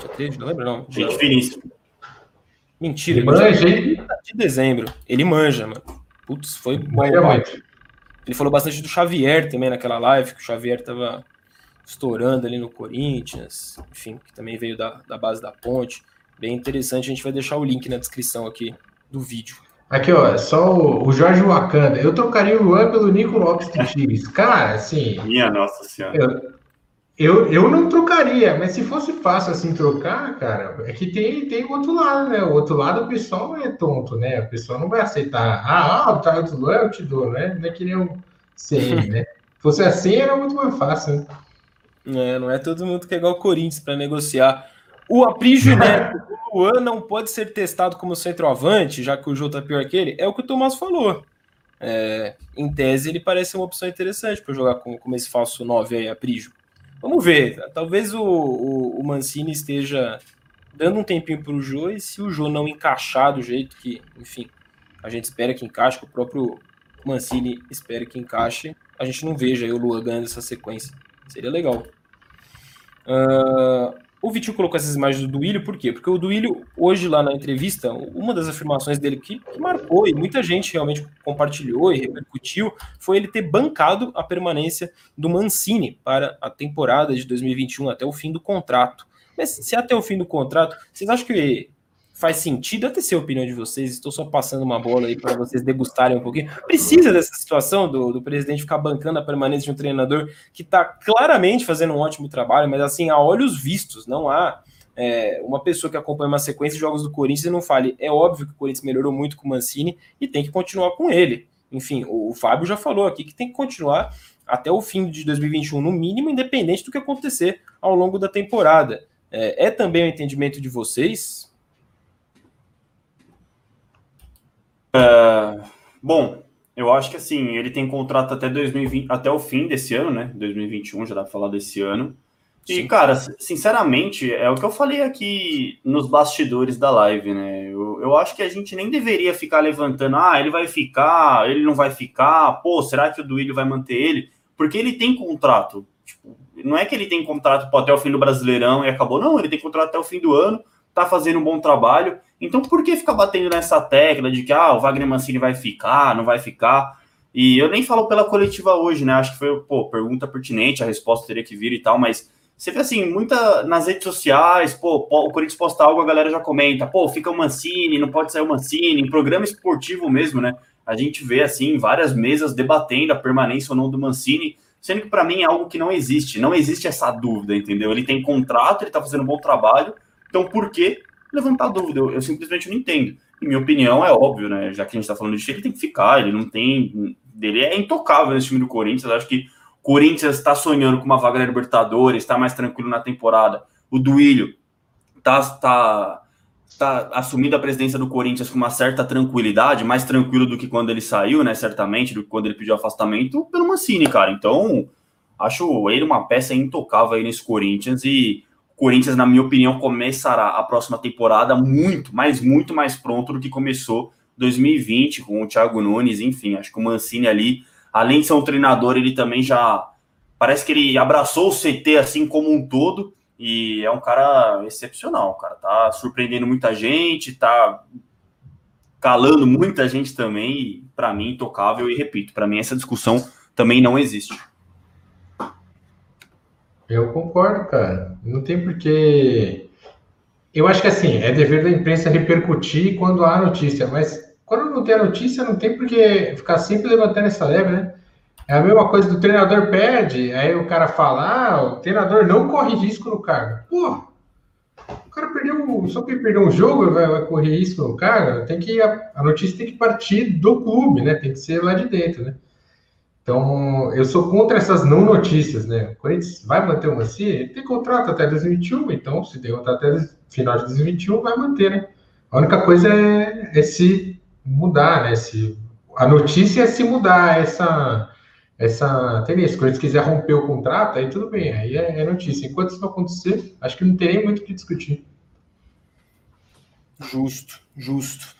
Dia 3 de novembro, não. Gente finíssima. Mentira, ele manja, hein? De dezembro. Ele manja, mano. Putz, foi bom. Ele falou bastante do Xavier também naquela live, que o Xavier tava estourando ali no Corinthians, enfim, que também veio da, da base da ponte. Bem interessante, a gente vai deixar o link na descrição aqui do vídeo. Aqui, ó, só o, o Jorge Wakanda. Eu trocaria o Luan pelo Nico Lopes do Tigres. Cara, assim. Minha Nossa Senhora. Eu, eu, eu não trocaria, mas se fosse fácil assim trocar, cara, é que tem, tem o outro lado, né? O outro lado o pessoal é tonto, né? O pessoal não vai aceitar. Ah, ah tá do eu te dou, né? Não é que nem um CM, né? Se fosse assim, era muito mais fácil, né? É, não é todo mundo que é igual o Corinthians para negociar. O Aprígio [LAUGHS] Neto, o Luan não pode ser testado como centroavante, já que o Jô tá pior que ele, é o que o Tomás falou. É, em tese, ele parece uma opção interessante para jogar com, com esse falso 9 aí, Aprígio. Vamos ver. Talvez o, o, o Mancini esteja dando um tempinho para o Jô e se o Jô não encaixar do jeito que, enfim, a gente espera que encaixe, que o próprio Mancini espera que encaixe, a gente não veja o Lua ganhando essa sequência. Seria legal. Uh, o Vitinho colocou essas imagens do Duílio, por quê? Porque o Duílio, hoje lá na entrevista, uma das afirmações dele que, que, marcou e muita gente realmente compartilhou e repercutiu foi ele ter bancado a permanência do Mancini para a temporada de 2021 até o fim do contrato. Mas se até o fim do contrato, vocês acham que faz sentido, até ser a opinião de vocês, estou só passando uma bola aí para vocês degustarem um pouquinho. Precisa dessa situação do, do presidente ficar bancando a permanência de um treinador que está claramente fazendo um ótimo trabalho, mas assim, a olhos vistos, não há é, uma pessoa que acompanha uma sequência de jogos do Corinthians e não fale, é óbvio que o Corinthians melhorou muito com o Mancini e tem que continuar com ele. Enfim, o, o Fábio já falou aqui que tem que continuar até o fim de 2021, no mínimo, independente do que acontecer ao longo da temporada. É, é também o entendimento de vocês, Uh, bom, eu acho que assim, ele tem contrato até 2020, até o fim desse ano, né? 2021, já dá pra falar desse ano. E, Sim. cara, sinceramente, é o que eu falei aqui nos bastidores da live, né? Eu, eu acho que a gente nem deveria ficar levantando, ah, ele vai ficar, ele não vai ficar, pô, será que o Duílio vai manter ele? Porque ele tem contrato. Tipo, não é que ele tem contrato até o fim do Brasileirão e acabou, não, ele tem contrato até o fim do ano, tá fazendo um bom trabalho. Então, por que ficar batendo nessa tecla de que ah, o Wagner Mancini vai ficar, não vai ficar? E eu nem falo pela coletiva hoje, né? Acho que foi, pô, pergunta pertinente, a resposta teria que vir e tal, mas você vê assim, muita nas redes sociais, pô, o Corinthians posta algo, a galera já comenta, pô, fica o Mancini, não pode sair o Mancini, em programa esportivo mesmo, né? A gente vê assim várias mesas debatendo a permanência ou não do Mancini, sendo que para mim é algo que não existe, não existe essa dúvida, entendeu? Ele tem contrato, ele tá fazendo um bom trabalho, então por que levantar dúvida. Eu, eu, simplesmente não entendo. Em minha opinião, é óbvio, né? Já que a gente está falando de ele tem que ficar. Ele não tem. Ele é intocável nesse time do Corinthians. Acho que o Corinthians está sonhando com uma vaga na Libertadores, está mais tranquilo na temporada. O Duílio está tá, tá assumindo a presidência do Corinthians com uma certa tranquilidade, mais tranquilo do que quando ele saiu, né? Certamente, do que quando ele pediu afastamento pelo Mancini, cara. Então, acho ele uma peça intocável aí nesse Corinthians e Corinthians, na minha opinião, começará a próxima temporada muito, mas muito mais pronto do que começou 2020 com o Thiago Nunes, enfim, acho que o Mancini ali, além de ser um treinador, ele também já parece que ele abraçou o CT assim como um todo e é um cara excepcional, cara, tá surpreendendo muita gente, tá calando muita gente também, para mim intocável e repito, para mim essa discussão também não existe. Eu concordo, cara. Não tem porquê. Eu acho que assim, é dever da imprensa repercutir quando há notícia, mas quando não tem a notícia, não tem porquê ficar sempre levantando essa leve, né? É a mesma coisa do treinador perde, aí o cara fala, ah, o treinador não corre risco no cargo. Pô, o cara perdeu, só que perdeu um jogo, vai, vai correr risco no cargo, tem que, a, a notícia tem que partir do clube, né? Tem que ser lá de dentro, né? Então, eu sou contra essas não notícias, né? O Corinthians vai manter o Mancini, ele tem contrato até 2021, então se tem contrato até final de 2021, vai manter, né? A única coisa é, é se mudar, né? Se, a notícia é se mudar essa, essa tendência. Se o Corinthians quiser romper o contrato, aí tudo bem, aí é, é notícia. Enquanto isso não acontecer, acho que não tem muito o que discutir. Justo, justo.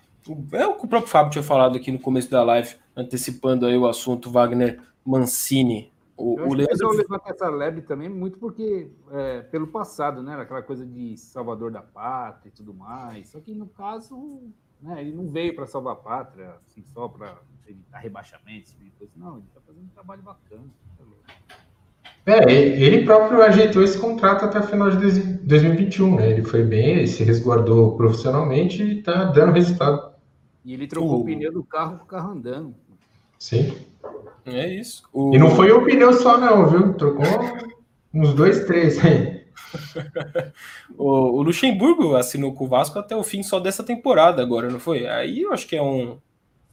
É o que o próprio Fábio tinha falado aqui no começo da live antecipando aí o assunto Wagner Mancini. O, eu o Leandro... levanta essa lebre também muito porque é, pelo passado, né? Aquela coisa de salvador da pátria e tudo mais. Só que no caso, né, ele não veio para salvar a pátria, assim, só para evitar rebaixamento, tipo coisa. Não, ele está fazendo um trabalho bacana. Tá é, ele próprio ajeitou esse contrato até o final de 2021, né? Ele foi bem, ele se resguardou profissionalmente e está dando resultado. E ele trocou o pneu do carro com o carro andando. Sim. É isso. O... E não foi o pneu só, não, viu? Trocou uns dois, três aí. [LAUGHS] o, o, Luxemburgo assinou com o Vasco até o fim só dessa temporada agora, não foi? Aí eu acho que é, um,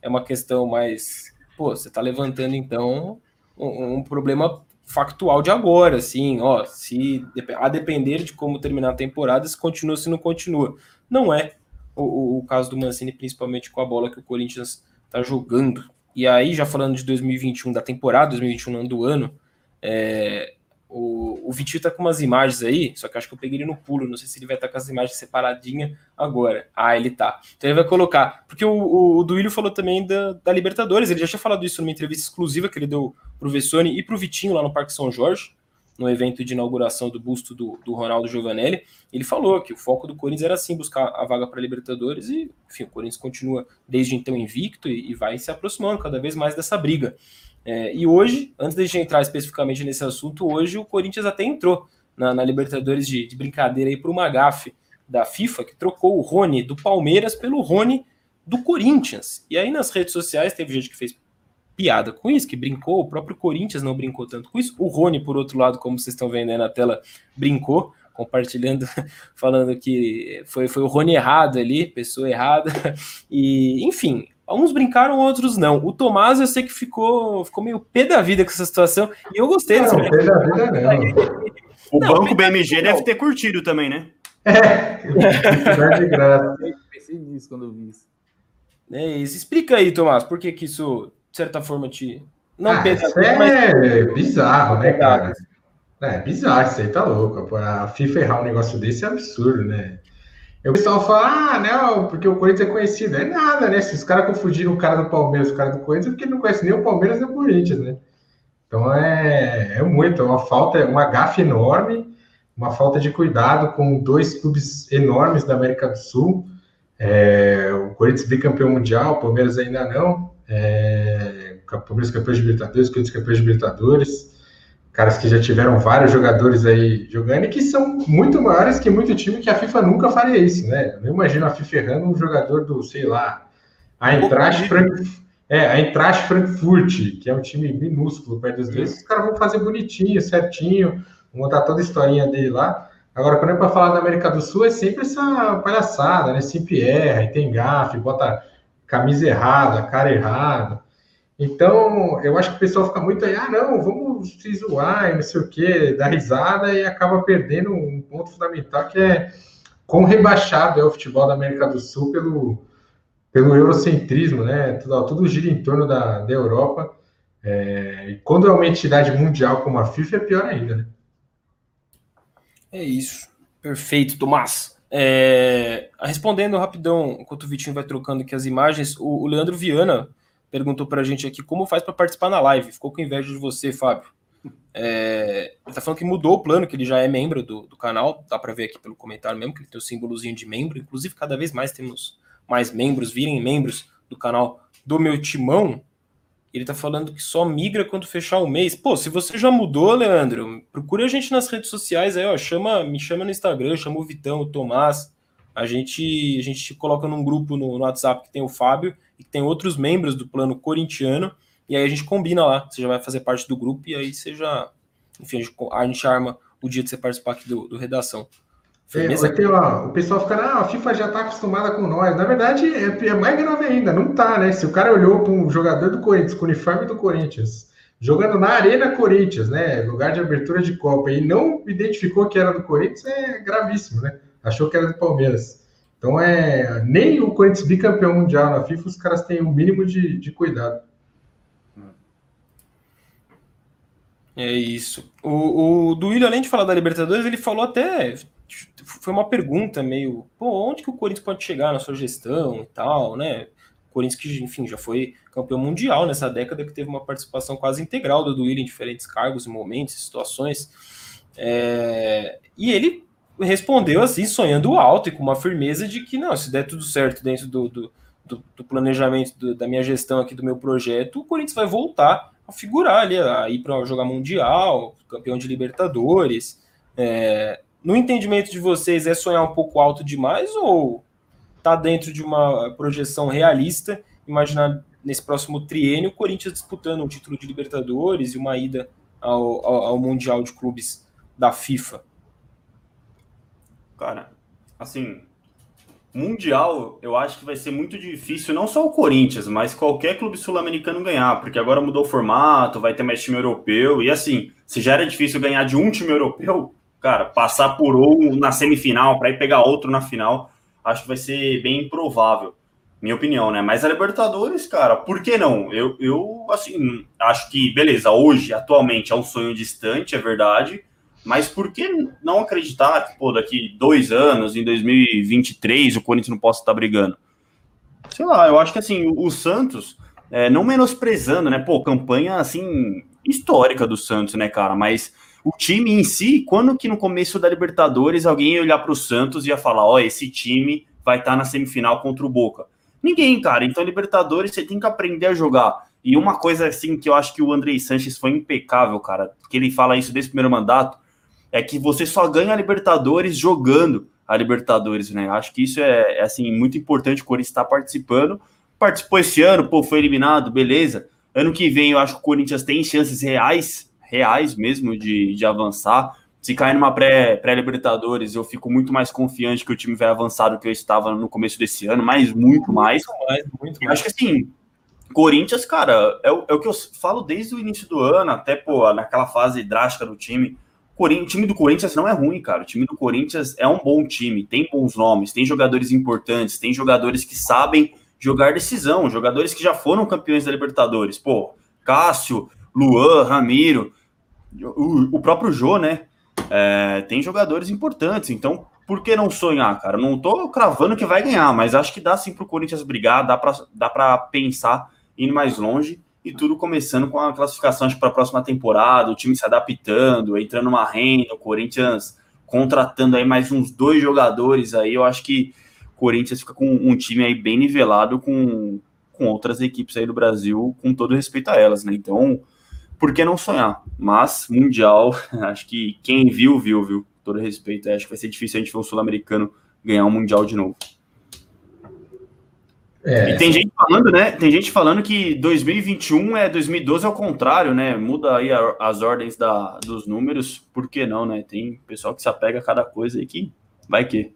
é uma questão mais. Pô, você tá levantando então um, um problema factual de agora, assim, ó, se a depender de como terminar a temporada, se continua, se não continua. Não é o, o caso do Mancini, principalmente com a bola que o Corinthians tá jogando. E aí, já falando de 2021, da temporada 2021, não do ano, é, o, o Vitinho tá com umas imagens aí, só que acho que eu peguei ele no pulo, não sei se ele vai estar tá com as imagens separadinhas agora. Ah, ele tá. Então ele vai colocar. Porque o, o, o Duílio falou também da, da, Libertadores, ele já tinha falado isso numa entrevista exclusiva que ele deu pro Vessone e pro Vitinho lá no Parque São Jorge. No evento de inauguração do busto do, do Ronaldo Giovanelli. Ele falou que o foco do Corinthians era sim buscar a vaga para Libertadores e, enfim, o Corinthians continua desde então invicto e, e vai se aproximando cada vez mais dessa briga. É, e hoje, antes de a gente entrar especificamente nesse assunto, hoje o Corinthians até entrou na, na Libertadores de, de, brincadeira aí por uma gafe da FIFA que trocou o Rony do Palmeiras pelo Rony do Corinthians. E aí nas redes sociais teve gente que fez piada com isso, que brincou, o próprio Corinthians não brincou tanto com isso. O Rony, por outro lado, como vocês estão vendo aí na tela, brincou, compartilhando, [LAUGHS] falando que foi, foi o Rony errado ali, pessoa errada. [LAUGHS] E, enfim, Uns brincaram, outros não. O Tomás eu sei que ficou, ficou meio pé da vida com essa situação. E eu gostei dessa. Não, pé da vida não. O não, banco BMG deve ter curtido também, né? É, [LAUGHS] de graça. Eu pensei nisso quando eu vi isso. É isso. Explica aí, Tomás, por que, que isso, de certa forma, te. Não ah, pesa, é mas... bizarro, né, cara? É bizarro, isso aí tá louco. A FIFA errar um negócio desse é absurdo, né? o pessoal fala, ah, não, porque o Corinthians é conhecido. É nada, né? Se os caras confundiram o cara do Palmeiras o cara do Corinthians, é porque não conhece nem o Palmeiras nem o Corinthians, né? Então é, é muito, é uma falta, é uma gafe enorme, uma falta de cuidado com dois clubes enormes da América do Sul. É, o Corinthians bicampeão mundial, o Palmeiras ainda não. É, Palmeiras campeão de Libertadores, Corinthians campeão de Libertadores caras que já tiveram vários jogadores aí jogando e que são muito maiores que muito time que a FIFA nunca faria isso, né? Eu não imagino a FIFA errando um jogador do, sei lá, a Eintracht, Frank, é, a Eintracht Frankfurt, que é um time minúsculo perto dos dois, os caras vão fazer bonitinho, certinho, vão montar toda a historinha dele lá. Agora, quando é para falar da América do Sul, é sempre essa palhaçada, né? Sempre erra, e tem gafe, bota camisa errada, cara errada. Então, eu acho que o pessoal fica muito aí, ah, não, vamos se zoar e não sei o quê, dar risada e acaba perdendo um ponto fundamental que é quão rebaixado é o futebol da América do Sul pelo, pelo eurocentrismo, né? Tudo, tudo gira em torno da, da Europa. É, e quando é uma entidade mundial como a FIFA, é pior ainda, né? É isso. Perfeito, Tomás. É, respondendo rapidão, enquanto o Vitinho vai trocando aqui as imagens, o, o Leandro Viana perguntou para a gente aqui como faz para participar na live. Ficou com inveja de você, Fábio. É, ele está falando que mudou o plano, que ele já é membro do, do canal. Dá para ver aqui pelo comentário mesmo, que ele tem o símbolozinho de membro. Inclusive, cada vez mais temos mais membros, virem membros do canal do meu timão. Ele está falando que só migra quando fechar o mês. Pô, se você já mudou, Leandro, procure a gente nas redes sociais aí, ó. Chama, me chama no Instagram, chama o Vitão, o Tomás. A gente, a gente te coloca num grupo no, no WhatsApp que tem o Fábio e tem outros membros do plano corintiano, e aí a gente combina lá, você já vai fazer parte do grupo, e aí você já, enfim, a gente, arma o dia de você participar aqui do, do Redação. É, ó, o pessoal fica, ah, a FIFA já está acostumada com nós. Na verdade, é, é, mais grave ainda, não tá, né? Se o cara olhou para um jogador do Corinthians, com o uniforme do Corinthians, jogando na Arena Corinthians, né? Lugar de abertura de Copa, e não identificou que era do Corinthians, é gravíssimo, né? Achou que era do Palmeiras. Então, é, nem o Corinthians bicampeão mundial na FIFA, os caras têm o um mínimo de, de cuidado. É isso. O, o Duílio, além de falar da Libertadores, ele falou até. Foi uma pergunta meio. Pô, onde que o Corinthians pode chegar na sua gestão e tal, né? O Corinthians, que, enfim, já foi campeão mundial nessa década, que teve uma participação quase integral do Duílio em diferentes cargos, momentos, situações. É, e ele respondeu assim, sonhando alto e com uma firmeza de que, não, se der tudo certo dentro do, do, do, do planejamento do, da minha gestão aqui do meu projeto, o Corinthians vai voltar a figurar ali, a ir para jogar Mundial, campeão de Libertadores. É, no entendimento de vocês, é sonhar um pouco alto demais ou tá dentro de uma projeção realista? Imaginar nesse próximo triênio o Corinthians disputando um título de Libertadores e uma ida ao, ao, ao Mundial de Clubes da FIFA? Cara, assim, Mundial, eu acho que vai ser muito difícil, não só o Corinthians, mas qualquer clube sul-americano ganhar, porque agora mudou o formato, vai ter mais time europeu, e assim, se já era difícil ganhar de um time europeu, cara, passar por um na semifinal para ir pegar outro na final, acho que vai ser bem improvável, minha opinião, né? Mas a Libertadores, cara, por que não? Eu, eu assim, acho que, beleza, hoje, atualmente, é um sonho distante, é verdade, mas por que não acreditar que, pô, daqui dois anos, em 2023, o Corinthians não possa estar brigando? Sei lá, eu acho que assim, o, Santos, é, não menosprezando, né? Pô, campanha assim, histórica do Santos, né, cara? Mas o time em si, quando que no começo da Libertadores alguém ia olhar para o Santos e ia falar: ó, esse time vai estar tá na semifinal contra o Boca? Ninguém, cara. Então, Libertadores, você tem que aprender a jogar. E uma coisa assim que eu acho que o Andrei Sanches foi impecável, cara, que ele fala isso desde o primeiro mandato, é que você só ganha a Libertadores jogando a Libertadores, né? Acho que isso é, é assim muito importante o Corinthians estar participando. Participou esse ano, pô, foi eliminado, beleza. Ano que vem eu acho que o Corinthians tem chances reais, reais mesmo de, de avançar. Se cair numa pré-Libertadores, pré eu fico muito mais confiante que o time vai avançar do que eu estava no começo desse ano, mas muito mais. Mais, muito mais. Acho que assim, Corinthians, cara, é o, é o que eu falo desde o início do ano, até pô, naquela fase drástica do time. O time do Corinthians não é ruim, cara. O time do Corinthians é um bom time, tem bons nomes, tem jogadores importantes, tem jogadores que sabem jogar decisão, jogadores que já foram campeões da Libertadores. Pô, Cássio, Luan, Ramiro, o, o próprio Jô, né? É, tem jogadores importantes, então por que não sonhar, cara? Não tô cravando que vai ganhar, mas acho que dá sim pro Corinthians brigar, dá para dá pra pensar indo mais longe e tudo começando com a classificação para a próxima temporada, o time se adaptando, entrando numa renda, o Corinthians contratando aí mais uns dois jogadores aí, eu acho que o Corinthians fica com um time aí bem nivelado com, com outras equipes aí do Brasil, com todo respeito a elas, né? Então, por que não sonhar? Mas, Mundial, [LAUGHS] acho que quem viu, viu, viu? Todo respeito, acho que vai ser difícil a gente ver um sul-americano ganhar um Mundial de novo. É. E tem gente falando, né? Tem gente falando que 2021 é 2012 ao contrário, né? Muda aí a, as ordens da, dos números, por que não, né? Tem pessoal que se apega a cada coisa aí que vai que.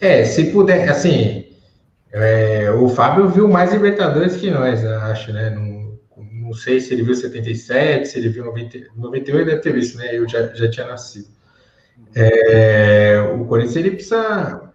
É, se puder, assim, é, o Fábio viu mais Libertadores que nós, acho, né? Não, não sei se ele viu 77, se ele viu 90, 98, deve ter visto, né? Eu já, já tinha nascido. É, o Corinthians, ele precisa.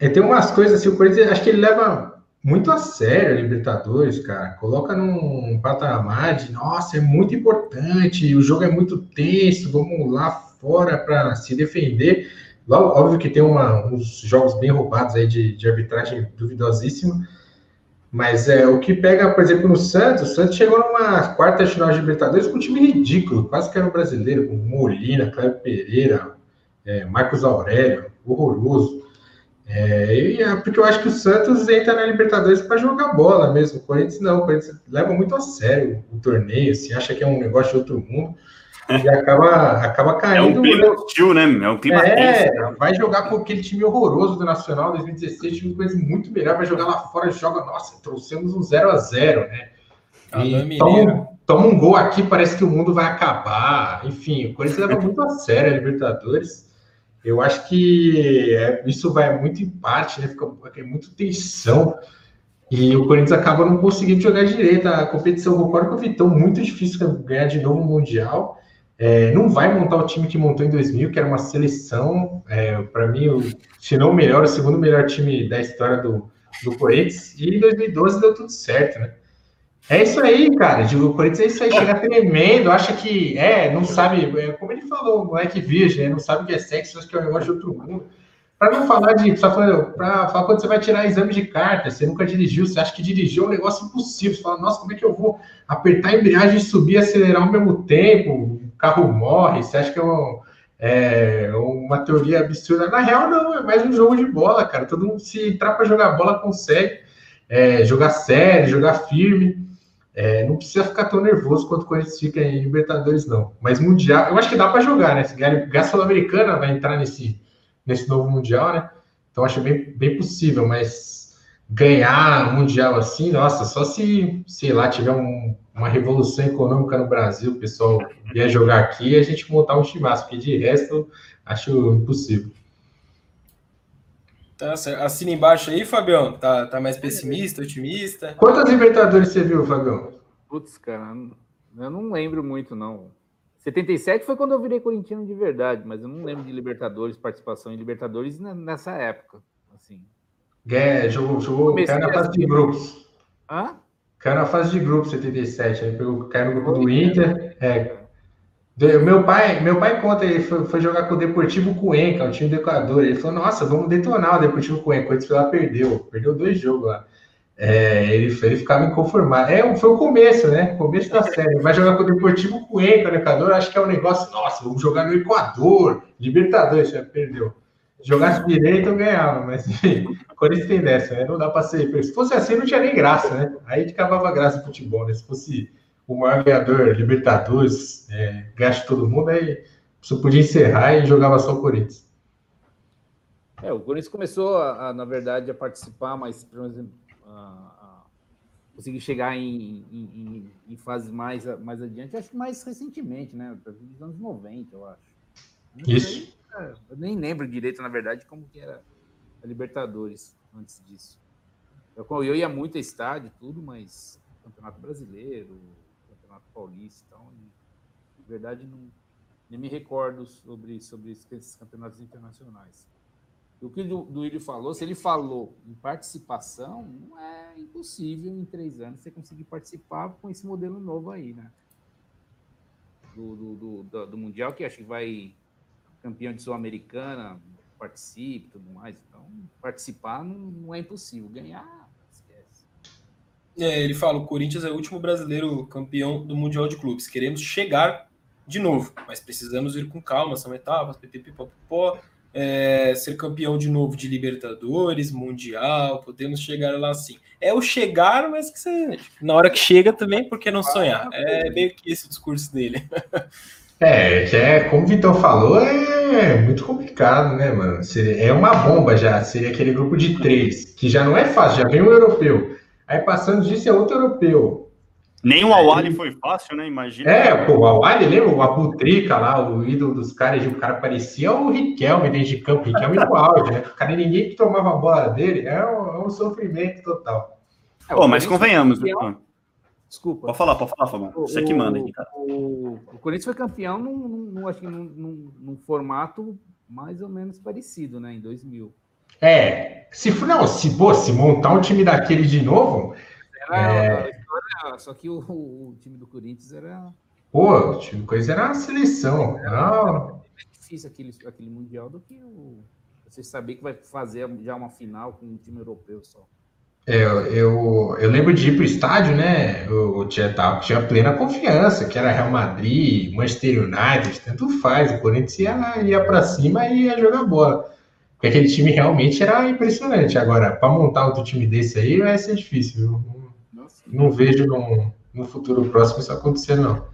É, tem umas coisas assim, o Corinthians, acho que ele leva muito a sério a Libertadores, cara. Coloca num patamar de, nossa, é muito importante, o jogo é muito tenso, vamos lá fora para se defender. Óbvio que tem uma, uns jogos bem roubados aí de, de arbitragem duvidosíssima, mas é o que pega, por exemplo, no Santos, o Santos chegou numa quarta final de Libertadores com um time ridículo, quase que era um brasileiro, com Molina, Cléber Pereira, é, Marcos Aurélio, horroroso. É, e é porque eu acho que o Santos entra na Libertadores para jogar bola mesmo. O Corinthians não, o Corinthians leva muito a sério o torneio, assim, acha que é um negócio de outro mundo e acaba, acaba caindo. É um clima hostil, né? É um clima é, tenso, né? Vai jogar com aquele time horroroso do Nacional 2016, time coisa muito melhor, vai jogar lá fora, joga, nossa, trouxemos um 0 a 0 né? E toma, toma um gol aqui, parece que o mundo vai acabar. Enfim, o Corinthians leva muito a sério a Libertadores. Eu acho que é, isso vai muito em parte, né? Fica é muito tensão. E o Corinthians acaba não conseguindo jogar direito. A competição, concordo com o Vitão, muito difícil ganhar de novo o Mundial. É, não vai montar o time que montou em 2000, que era uma seleção, é, para mim, o, se não o melhor, o segundo melhor time da história do, do Corinthians. E em 2012 deu tudo certo, né? É isso aí, cara. O Corinthians é isso aí, chega tremendo, acha que é, não sabe, é, como ele falou, moleque virgem, né, não sabe o que é sexo, acha que é um negócio de outro mundo. Para não falar de, para falar quando você vai tirar exame de carta, você nunca dirigiu, você acha que dirigir é um negócio impossível. Você fala, nossa, como é que eu vou apertar a embreagem, subir e acelerar ao mesmo tempo? O carro morre, você acha que é, um, é uma teoria absurda. Na real, não, é mais um jogo de bola, cara. Todo mundo, se entrar para jogar bola, consegue é, jogar sério, jogar firme. É, não precisa ficar tão nervoso quanto quando a gente fica em Libertadores, não. Mas Mundial, eu acho que dá para jogar, né? Se ganhar Sul-Americana vai entrar nesse, nesse novo Mundial, né? Então acho bem, bem possível, mas ganhar Mundial assim, nossa, só se, sei lá, tiver um, uma revolução econômica no Brasil, o pessoal vier jogar aqui e a gente montar um chimasco, porque de resto acho impossível. Tá certo. Assina embaixo aí, Fabião. Tá, tá mais pessimista, otimista? Quantas Libertadores você viu, Fabião? Putz, cara, eu não lembro muito, não. 77 foi quando eu virei corintiano de verdade, mas eu não lembro de Libertadores, participação em Libertadores nessa época. Assim. É, jogou, jogou caiu na fase de grupos. Hã? Caiu na fase de grupos 77, aí pegou, caiu no grupo do Inter. É, meu pai, meu pai conta, ele foi, foi, jogar com o Deportivo Cuenca, o time do Equador. Ele falou: Nossa, vamos detonar o Deportivo Cuenca. O Corinthians lá perdeu, perdeu dois jogos lá. É, ele, ele ficava inconformado. É, foi o começo, né? O começo da série. Vai jogar com o Deportivo Cuenca, né, Equador. Acho que é um negócio, nossa, vamos jogar no Equador, Libertadores, já perdeu. Jogasse direito, eu ganhava, mas [LAUGHS] enfim, Corinthians tem dessa, né? Não dá para ser. Se fosse assim, não tinha nem graça, né? Aí acabava graça o futebol, né? Se fosse o maior ganhador, Libertadores, é, gasto todo mundo, aí só podia encerrar e jogava só o Corinthians. É, o Corinthians começou, a, a, na verdade, a participar, mas exemplo, a, conseguir chegar em, em, em, fases mais, mais adiante, acho que mais recentemente, né? Nos anos 90, eu acho. Isso. Aí, eu nem lembro direito, na verdade, como que era a Libertadores antes disso. Eu, eu ia muito a estádio, tudo, mas Campeonato Brasileiro, Paulista, então, na verdade, não, nem me recordo sobre, sobre esses campeonatos internacionais. O que o Duílio falou, se ele falou em participação, não é impossível em três anos você conseguir participar com esse modelo novo aí, né? Do, do, do, do Mundial, que acho que vai campeão de Sul-Americana, participe e tudo mais. Então, participar não, não é impossível. Ganhar. É, ele fala: o Corinthians é o último brasileiro campeão do Mundial de Clubes. Queremos chegar de novo, mas precisamos ir com calma, são etapas, pipipipopopó é, ser campeão de novo de Libertadores, Mundial, podemos chegar lá sim. É o chegar, mas que você, na hora que chega também, por que não sonhar? É meio que esse o discurso dele. [LAUGHS] É, é, como o Vitor falou, é muito complicado, né, mano? Seria, é uma bomba já, seria aquele grupo de três, que já não é fácil, já vem um europeu. Aí passando disso é outro europeu. Nem o Awali foi fácil, né? Imagina. É, pô, o Awali, lembra? O Abutrica lá, o ídolo dos caras, o cara parecia o Riquelme dentro de campo, Riquelme no auge, né? O cara, ninguém que tomava a bola dele, é um, é um sofrimento total. É, Pô, mas convenhamos, né? Desculpa. Pode falar, pode falar, Fabão. Você que manda aqui, cara. O, o Corinthians foi campeão num, num, num, num, formato mais ou menos parecido, né? Em 2000. É, se, não, se, pô, se montar um time daquele de novo... Era, é só que o, o, time do Corinthians era. Pô, o time do Corinthians era uma seleção. Era mais difícil aquele, aquele Mundial do que o. Você saber que vai fazer já uma final com um time europeu só. É, eu, eu lembro de ir para o estádio, né? Eu, eu tinha, tinha plena confiança, que era Real Madrid, Manchester United, tanto faz. O Corinthians ia, ia para cima e ia jogar bola. Porque aquele time realmente era impressionante. Agora, para montar outro time desse aí vai ser difícil, viu? não vejo no, no futuro próximo isso acontecer, não.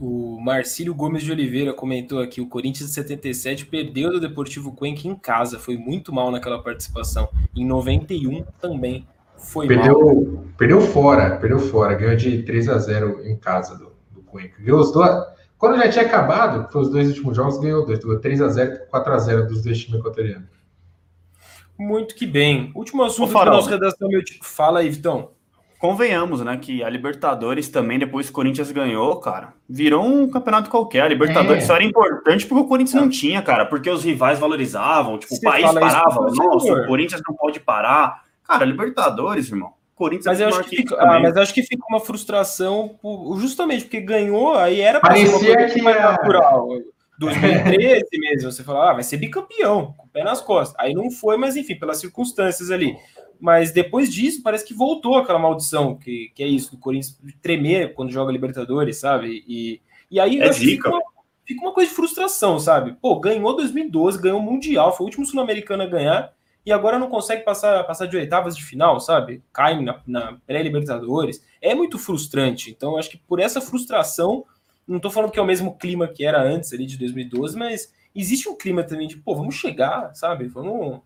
O Marcílio Gomes de Oliveira comentou aqui: o Corinthians de 77 perdeu do Deportivo Cuenca em casa, foi muito mal naquela participação. Em 91 também foi perdeu, mal. Perdeu fora, perdeu fora, ganhou de 3 a 0 em casa do, do Cuenca. Ganhou os dois. Quando já tinha acabado, foi os dois últimos jogos, ganhou dois. 3 a 0 4 a 0 dos dois times equatorianos. Muito que bem. Último assunto da nossa redação, meu tipo. Fala aí, Vitão convenhamos, né, que a Libertadores também, depois que o Corinthians ganhou, cara, virou um campeonato qualquer. A Libertadores é. só era importante porque o Corinthians não tinha, cara, porque os rivais valorizavam, tipo, Você o país parava, nossa, o Corinthians não pode parar. Cara, Libertadores, irmão. Corinthians mas, eu acho que fica, ah, mas acho que fica uma frustração por, justamente porque ganhou, aí era para ser uma coisa que mais natural. 2013 mesmo, você fala, ah, vai ser bicampeão, com o pé nas costas. Aí não foi, mas enfim, pelas circunstâncias ali. Mas depois disso, parece que voltou aquela maldição, que, que é isso, do Corinthians tremer quando joga Libertadores, sabe? E, e aí é fica, uma, fica uma coisa de frustração, sabe? Pô, ganhou 2012, ganhou o Mundial, foi o último sul-americano a ganhar, e agora não consegue passar, passar de oitavas de final, sabe? Cai na, na pré-Libertadores. É muito frustrante. Então, acho que por essa frustração, não tô falando que é o mesmo clima que era antes ali de 2012, mas existe um clima também de, pô, vamos chegar, sabe? Vamos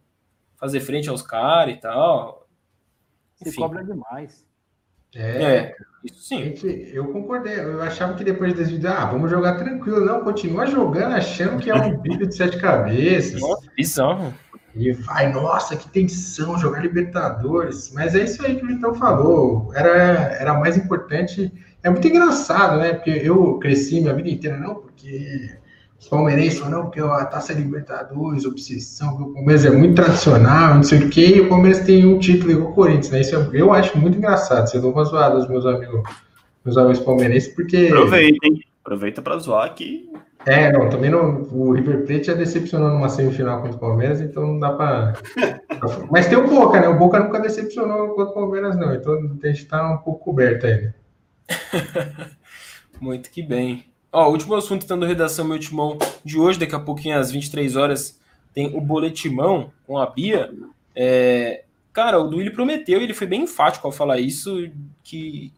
fazer frente aos caras e tal. Se cobra demais. É, é, isso sim. Gente, eu concordei. Eu achava que depois desse vídeo, ah, vamos jogar tranquilo. Não, continua jogando achando que é um bicho de sete cabeças. Nossa, bizarro. E vai, nossa, que tensão jogar Libertadores. Mas é isso aí que o Vitão falou. Era, era mais importante. É muito engraçado, né? Porque eu cresci minha vida inteira, não, porque os palmeirenses falam, não, porque a Taça Libertadores, obsessão, o Palmeiras é muito tradicional, não sei o quê, e o Palmeiras tem um título igual o Corinthians, né? Isso eu, eu acho muito engraçado. Você dou uma zoada aos meus amigos, meus amigos palmeirenses, porque. Aproveitem. Aproveita para zoar aqui. É, não, também não, o River Plate já decepcionou numa semifinal contra o Palmeiras, então não dá para. Mas tem o Boca, né? O Boca nunca decepcionou contra o Palmeiras, não. Então a gente está um pouco coberto ainda. [LAUGHS] Muito que bem. Ó, último assunto, estando redação meu timão de hoje, daqui a pouquinho às 23 horas tem o boletimão com a Bia. É, cara, o Duílio prometeu, ele foi bem enfático ao falar isso, que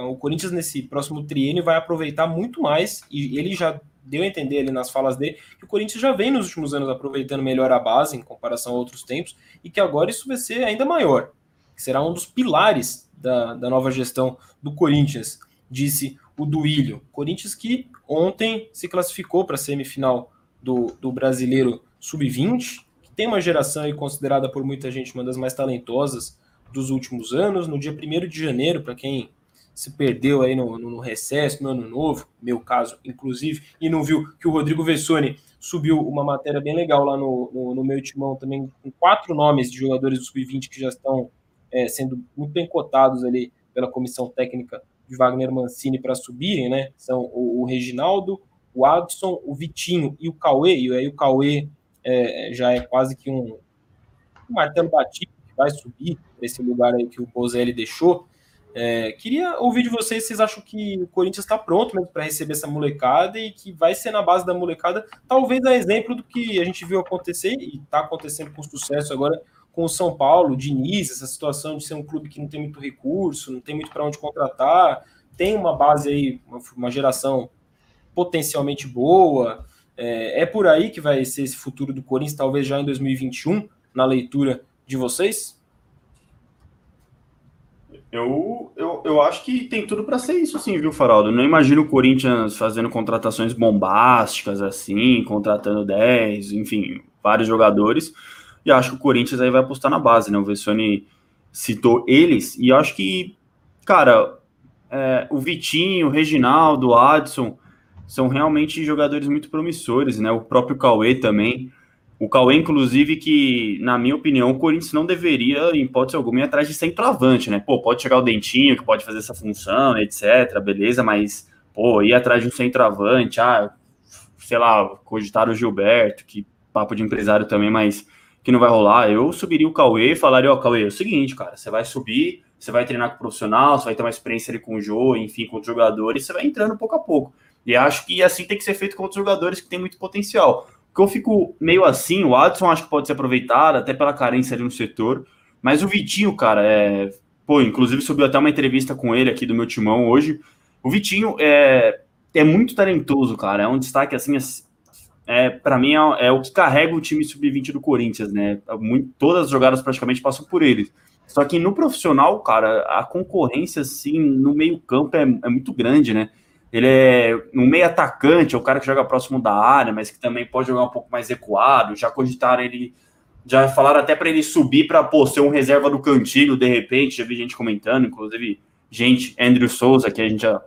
o Corinthians nesse próximo triênio vai aproveitar muito mais, e ele já deu a entender ali nas falas dele, que o Corinthians já vem nos últimos anos aproveitando melhor a base em comparação a outros tempos, e que agora isso vai ser ainda maior, que será um dos pilares da, da nova gestão do Corinthians, disse o Duílio. Corinthians que ontem se classificou para a semifinal do, do Brasileiro Sub-20, que tem uma geração considerada por muita gente uma das mais talentosas dos últimos anos. No dia 1 de janeiro, para quem se perdeu aí no, no, recesso, no ano novo, meu caso, inclusive, e não viu que o Rodrigo Vessoni subiu uma matéria bem legal lá no, no, no meu timão também, com quatro nomes de jogadores do Sub-20 que já estão é, sendo muito bem cotados ali pela comissão técnica de Wagner Mancini para subirem, né? São o, o, Reginaldo, o Adson, o Vitinho e o Cauê, e aí o Cauê é, já é quase que um, um martelo batido que vai subir esse lugar aí que o Bozelli deixou. É, queria ouvir de vocês, vocês acham que o Corinthians está pronto mesmo para receber essa molecada e que vai ser na base da molecada, talvez a exemplo do que a gente viu acontecer e está acontecendo com sucesso agora com o São Paulo, o Diniz, essa situação de ser um clube que não tem muito recurso, não tem muito para onde contratar, tem uma base aí, uma, uma geração potencialmente boa. É, é, por aí que vai ser esse futuro do Corinthians, talvez já em 2021, na leitura de vocês? Eu, eu, eu acho que tem tudo para ser isso, sim, viu, Faraldo? Eu não imagino o Corinthians fazendo contratações bombásticas assim, contratando 10, enfim, vários jogadores. E acho que o Corinthians aí vai apostar na base, né? O Vessoni citou eles, e acho que, cara, é, o Vitinho, o Reginaldo, o Adson são realmente jogadores muito promissores, né? O próprio Cauê também. O Cauê, inclusive, que, na minha opinião, o Corinthians não deveria, em hipótese alguma, ir atrás de centroavante, né? Pô, pode chegar o Dentinho, que pode fazer essa função, etc., beleza, mas, pô, ir atrás de um centroavante, ah, sei lá, cogitar o Gilberto, que papo de empresário também, mas que não vai rolar. Eu subiria o Cauê e falaria, ó, oh, Cauê, é o seguinte, cara, você vai subir, você vai treinar com o profissional, você vai ter uma experiência ali com o Jô, enfim, com os jogadores, você vai entrando pouco a pouco. E acho que assim tem que ser feito com outros jogadores que têm muito potencial que eu fico meio assim, o Adson acho que pode ser aproveitado, até pela carência ali no setor. Mas o Vitinho, cara, é. Pô, inclusive subiu até uma entrevista com ele aqui do meu timão hoje. O Vitinho é, é muito talentoso, cara. É um destaque assim. É, para mim é, é, o que carrega o time sub-20 do Corinthians, né? Muito, todas as jogadas praticamente passam por ele. Só que no profissional, cara, a concorrência assim no meio-campo é, é muito grande, né? Ele é um meio atacante, é o cara que joga próximo da área, mas que também pode jogar um pouco mais recuado. Já cogitaram ele, já falaram até para ele subir para ser um reserva do cantilho, de repente. Já vi gente comentando, inclusive gente, Andrew Souza, que a gente já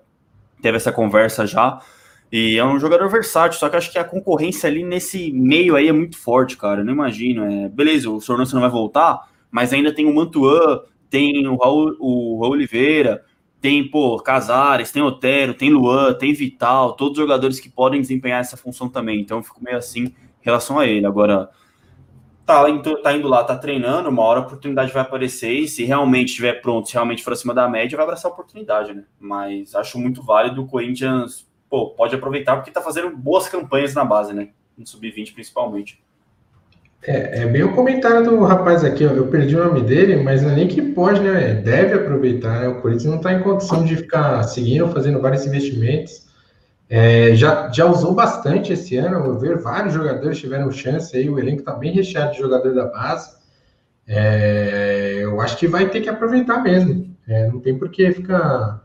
teve essa conversa já. E é um jogador versátil, só que acho que a concorrência ali nesse meio aí é muito forte, cara. Eu não imagino. É... Beleza, o Sornoso não vai voltar, mas ainda tem o Mantuan, tem o Raul, o Raul Oliveira, tem, pô, Casares, tem Otero, tem Luan, tem Vital, todos jogadores que podem desempenhar essa função também. Então eu fico meio assim em relação a ele. Agora, tá, indo, tá indo lá, tá treinando, uma hora a oportunidade vai aparecer e se realmente estiver pronto, se realmente for acima da média, vai abraçar a oportunidade, né? Mas acho muito válido o Corinthians, pô, pode aproveitar porque tá fazendo boas campanhas na base, né? No sub-20 principalmente. É, é, bem o comentário do rapaz aqui, ó, eu perdi o nome dele, mas não é nem que pode, né? Deve aproveitar, né? O Corinthians não está em condição de ficar seguindo, fazendo vários investimentos. É, já, já usou bastante esse ano, vou ver, vários jogadores tiveram chance aí, o elenco está bem recheado de jogador da base. É, eu acho que vai ter que aproveitar mesmo. É, não tem por que ficar,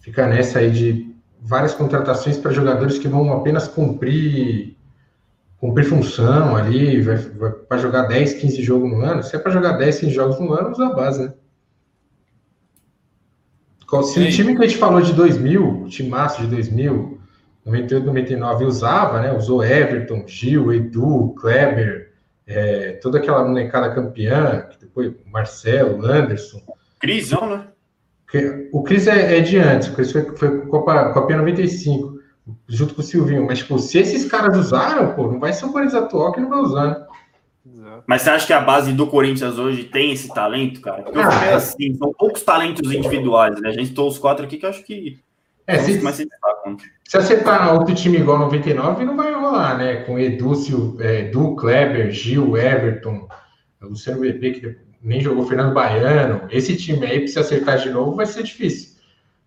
ficar nessa aí de várias contratações para jogadores que vão apenas cumprir cumprir função ali, vai, vai para jogar 10, 15 jogos no ano. Se é para jogar 10, 15 jogos no ano, usa a base, né? Se o time que a gente falou de 2000, o time massa de 2000, 98, 99, usava, né? Usou Everton, Gil, Edu, Kleber, é, toda aquela molecada campeã, que depois Marcelo, Anderson. Crisão, né? O Cris é, é, de antes, o Cris foi, foi Copa, Copa 95. Junto com o Silvinho. Mas, tipo, se esses caras usaram, pô, não vai ser o Corinthians atual que não vai usar, né? Mas você acha que a base do Corinthians hoje tem esse talento, cara? Porque eu Ah, é. assim, são poucos talentos individuais, né? A gente citou os quatro aqui que eu acho que É, se, mais se se acertar outro time igual 99, não vai rolar, né? Com Edu, Sil, é, Edu Kleber, Gil, Everton, Luciano BP, que nem jogou Fernando Baiano. Esse time aí, pra se acertar de novo, vai ser difícil.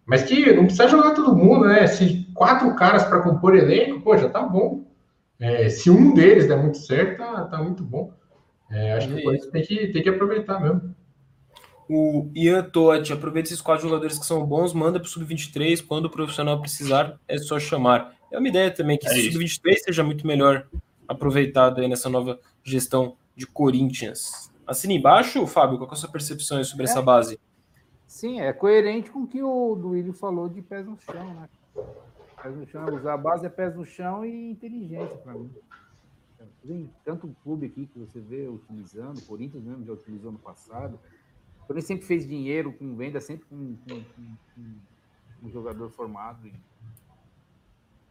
Mas que não precisa jogar todo mundo, né? Se quatro caras para compor elenco, pô, já tá bom. É, se um deles der muito certo, tá, tá muito bom. É, acho que o Corinthians tem que, tem que aproveitar mesmo. O Ian Totti, aproveita esses quatro jogadores que são bons, manda para o Sub-23, quando o profissional precisar, é só chamar. É uma ideia também que É esse isso. Sub-23 seja muito melhor aproveitado aí nessa nova gestão de Corinthians. Assina embaixo, Fábio, qual é a sua percepção aí sobre essa base? Sim, é coerente com o que o Duílio falou de pés no chão, né? Pés no chão, usar a base é pés no chão e inteligência para mim. Tem tanto clube aqui que você vê utilizando, o Corinthians mesmo já utilizou no passado. O Corinthians sempre fez dinheiro com venda, sempre com, com- com- com um jogador formado em-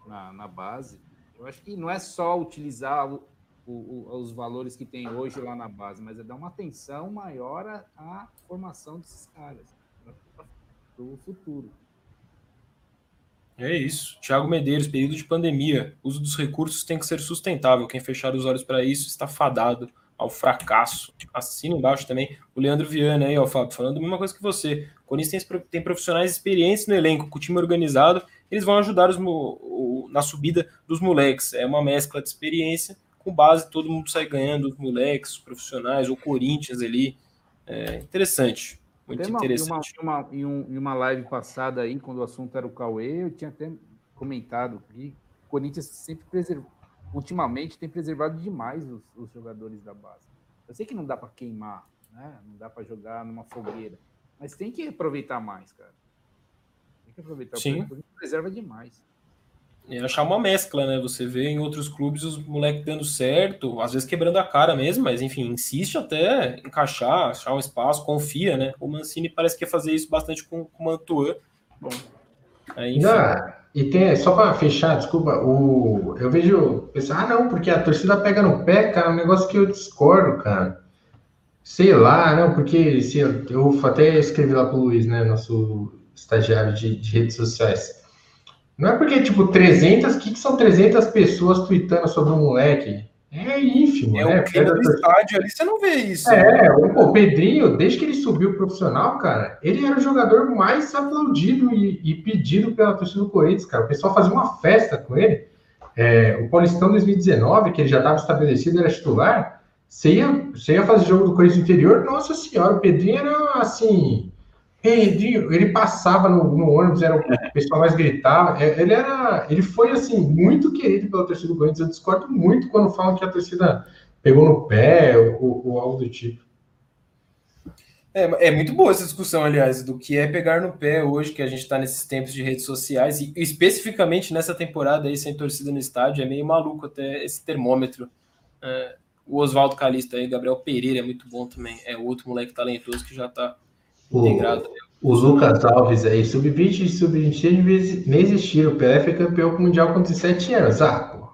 na, na base. Eu acho que não é só utilizar o- o- os valores que tem hoje lá na base, mas é dar uma atenção maior à, à formação desses caras para o futuro. É isso. Thiago Medeiros, período de pandemia. Uso dos recursos tem que ser sustentável. Quem fechar os olhos para isso está fadado ao fracasso. Assina embaixo também o Leandro Viana aí, ó, Fábio, falando a mesma coisa que você. O Corinthians tem, profissionais experientes no elenco, com o time organizado, eles vão ajudar os, o- na subida dos moleques. É uma mescla de experiência, com base, todo mundo sai ganhando, os moleques, os profissionais, o Corinthians ali. É interessante. Muito uma, interessante. Em uma, em, um- em uma live passada aí, quando o assunto era o Cauê, eu tinha até comentado que o Corinthians sempre preservou, ultimamente tem preservado demais os, os jogadores da base. Eu sei que não dá para queimar, né? Não dá para jogar numa fogueira, mas tem que aproveitar mais, cara. Tem que aproveitar. Sim. O Corinthians preserva demais. É achar uma mescla, né? Você vê em outros clubes os moleques dando certo, às vezes quebrando a cara mesmo, mas enfim, insiste até encaixar, achar um espaço, confia, né? O Mancini parece que ia fazer isso bastante com, com o Mantuan. Bom, aí, Não, e tem, só para fechar, desculpa, o, eu vejo o pessoal, ah, não, porque a torcida pega no pé, cara, é um negócio que eu discordo, cara. Sei lá, não, porque se eu até escrevi lá pro Luiz, né, nosso estagiário de, de redes sociais. Não é porque, tipo, 300, o que, que são 300 pessoas tweetando sobre um moleque? É ínfimo, é né? o clima do estádio ali, você não vê isso. né? é, o o Pedrinho, desde que ele subiu profissional, cara, ele era o jogador mais aplaudido e, e pedido pela torcida do Corinthians, cara. O pessoal fazia uma festa com ele. É, o Paulistão 2019, que ele já estava estabelecido, era titular. Você ia, você ia fazer jogo do Corinthians interior, nossa senhora, o Pedrinho era assim. Pedrinho, ele passava no, no ônibus, era o pessoal mais gritava. É, Ele era, ele foi assim muito querido pela torcida do Corinthians. Eu discordo muito quando falam que a torcida pegou no pé ou, ou algo do tipo. É, é muito boa essa discussão, aliás, do que é pegar no pé hoje, que a gente está nesses tempos de redes sociais, e especificamente nessa temporada aí, sem torcida no estádio, é meio maluco até esse termômetro. É, o Oswaldo Calista aí, Gabriel Pereira é muito bom também, é outro moleque talentoso que já está integrado. o Lucas Alves aí, sub-20 e sub-23 nem existiram. O Pelé foi campeão mundial com 17 anos. Ah, pô.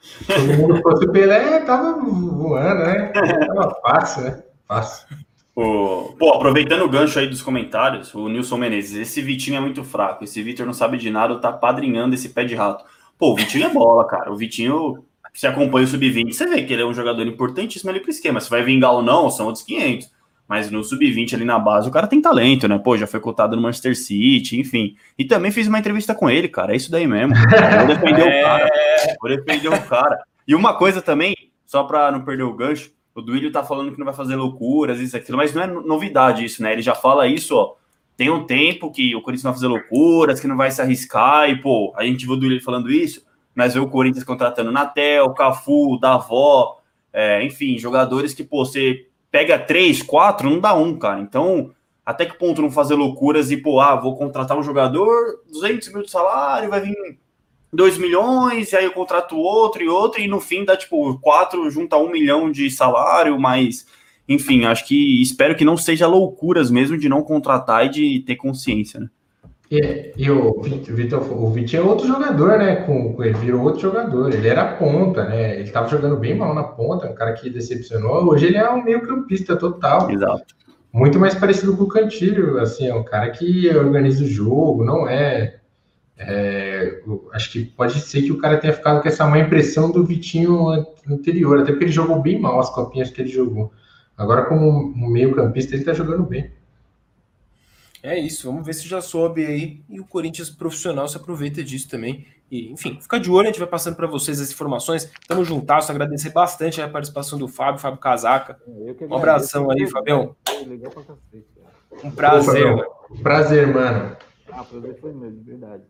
Se todo mundo fosse o Pelé, tava voando, né? Tava fácil, né? Fácil. O... Pô, aproveitando o gancho aí dos comentários, o Nilson Menezes, esse Vitinho é muito fraco, esse Vitor não sabe de nada, tá padrinhando esse pé de rato. Pô, o Vitinho é bola, cara. O Vitinho, você acompanha o Sub-20, você vê que ele é um jogador importantíssimo ali pro esquema. Se vai vingar ou não, são outros 500. Mas no Sub-20 ali na base, o cara tem talento, né? Pô, já foi cotado no Manchester City, enfim. E também fiz uma entrevista com ele, cara. É isso daí mesmo. Vou defender o [LAUGHS] cara. Vou defender o cara. E uma coisa também, só pra não perder o gancho, o Duílio tá falando que não vai fazer loucuras, isso, aquilo, mas não é novidade isso, né? Ele já fala isso, ó. Tem um tempo que o Corinthians não vai fazer loucuras, que não vai se arriscar, e, pô, a gente viu o Duílio falando isso, mas vê o Corinthians contratando Natel, Cafu, Davó, é, enfim, jogadores que, pô, você pega três, quatro, não dá um, cara. Então, até que ponto não fazer loucuras e, pô, ah, vou contratar um jogador, 200 mil de salário, vai vir 2 milhões, e aí eu contrato outro e outro, e no fim dá tipo 4 junta 1 milhão de salário, mas enfim, acho que espero que não seja loucuras mesmo de não contratar e de ter consciência, né? E, e o Vitor, o Vitinho é outro jogador, né? Com, ele virou outro jogador. Ele era ponta, né? Ele estava jogando bem mal na ponta, um cara que decepcionou. Hoje ele é um meio-campista total. Exato. Muito mais parecido com o Cantilho, assim, é um cara que organiza o jogo, não é. é acho que pode ser que o cara tenha ficado com essa má impressão do Vitinho anterior, até porque ele jogou bem mal as copinhas que ele jogou. Agora, como meio-campista, ele tá jogando bem. É isso, vamos ver se já sobe aí e o Corinthians profissional se aproveita disso também. E, enfim, fica de olho, a gente vai passando para vocês as informações. Tamo juntasso, agradecer bastante a participação do Fábio, Fábio Casaca. Um abração aí, Fabião. Um prazer. Pô, prazer, mano. Ah, prazer foi mesmo, verdade.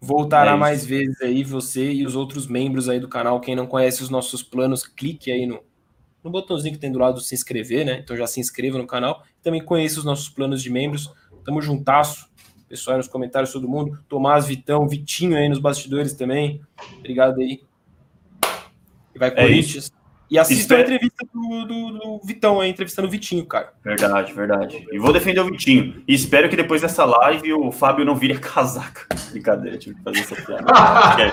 Voltará é mais vezes aí, você e os outros membros aí do canal. Quem não conhece os nossos planos, clique aí no, no botãozinho que tem do lado do se inscrever, né? Então já se inscreva no canal. Também conheça os nossos planos de membros. Tamo juntasso. Pessoal aí nos comentários, todo mundo. Tomás, Vitão, Vitinho aí nos bastidores também. Obrigado aí. E vai é Corinthians. Isso. E assista a entrevista do, do, do, Vitão aí, entrevistando o Vitinho, cara. Verdade, verdade. E vou defender o Vitinho. E espero que depois dessa live o Fábio não vire a casaca. [LAUGHS] Brincadeira, tive que fazer essa piada. [LAUGHS] é,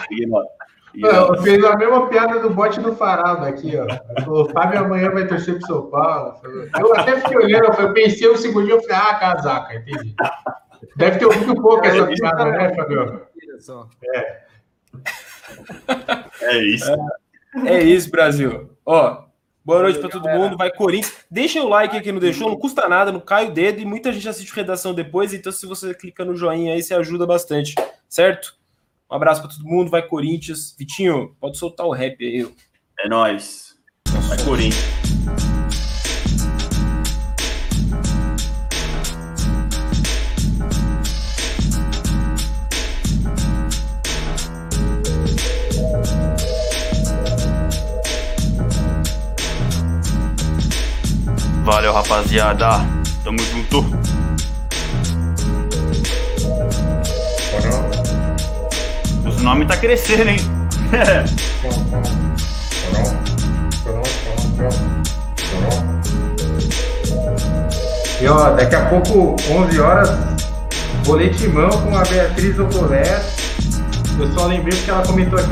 eu fiz a mesma piada do bote do Faraldo aqui, ó. O Fábio amanhã vai torcer pro São Paulo. Eu até fiquei olhando, eu pensei um segundinho, eu falei, ah, casaca, entendi. Deve ter ouvido um pouco essa piada, né, Fábio? É. É isso. É, é isso, Brasil. Ó, boa noite para todo mundo. Vai Corinthians. Deixa o like aqui no deixou, não custa nada, não cai o dedo e muita gente assiste redação depois, então se você clica no joinha aí, você ajuda bastante, certo? Um abraço para todo mundo, vai Corinthians. Vitinho, pode soltar o rap aí. É nóis. Vai Corinthians. Valeu, rapaziada. Tamo junto. O nome tá crescendo, hein? e ó, daqui a pouco, 11 horas, boletimão com a Beatriz Ocolé. Eu só lembrei que ela comentou aqui,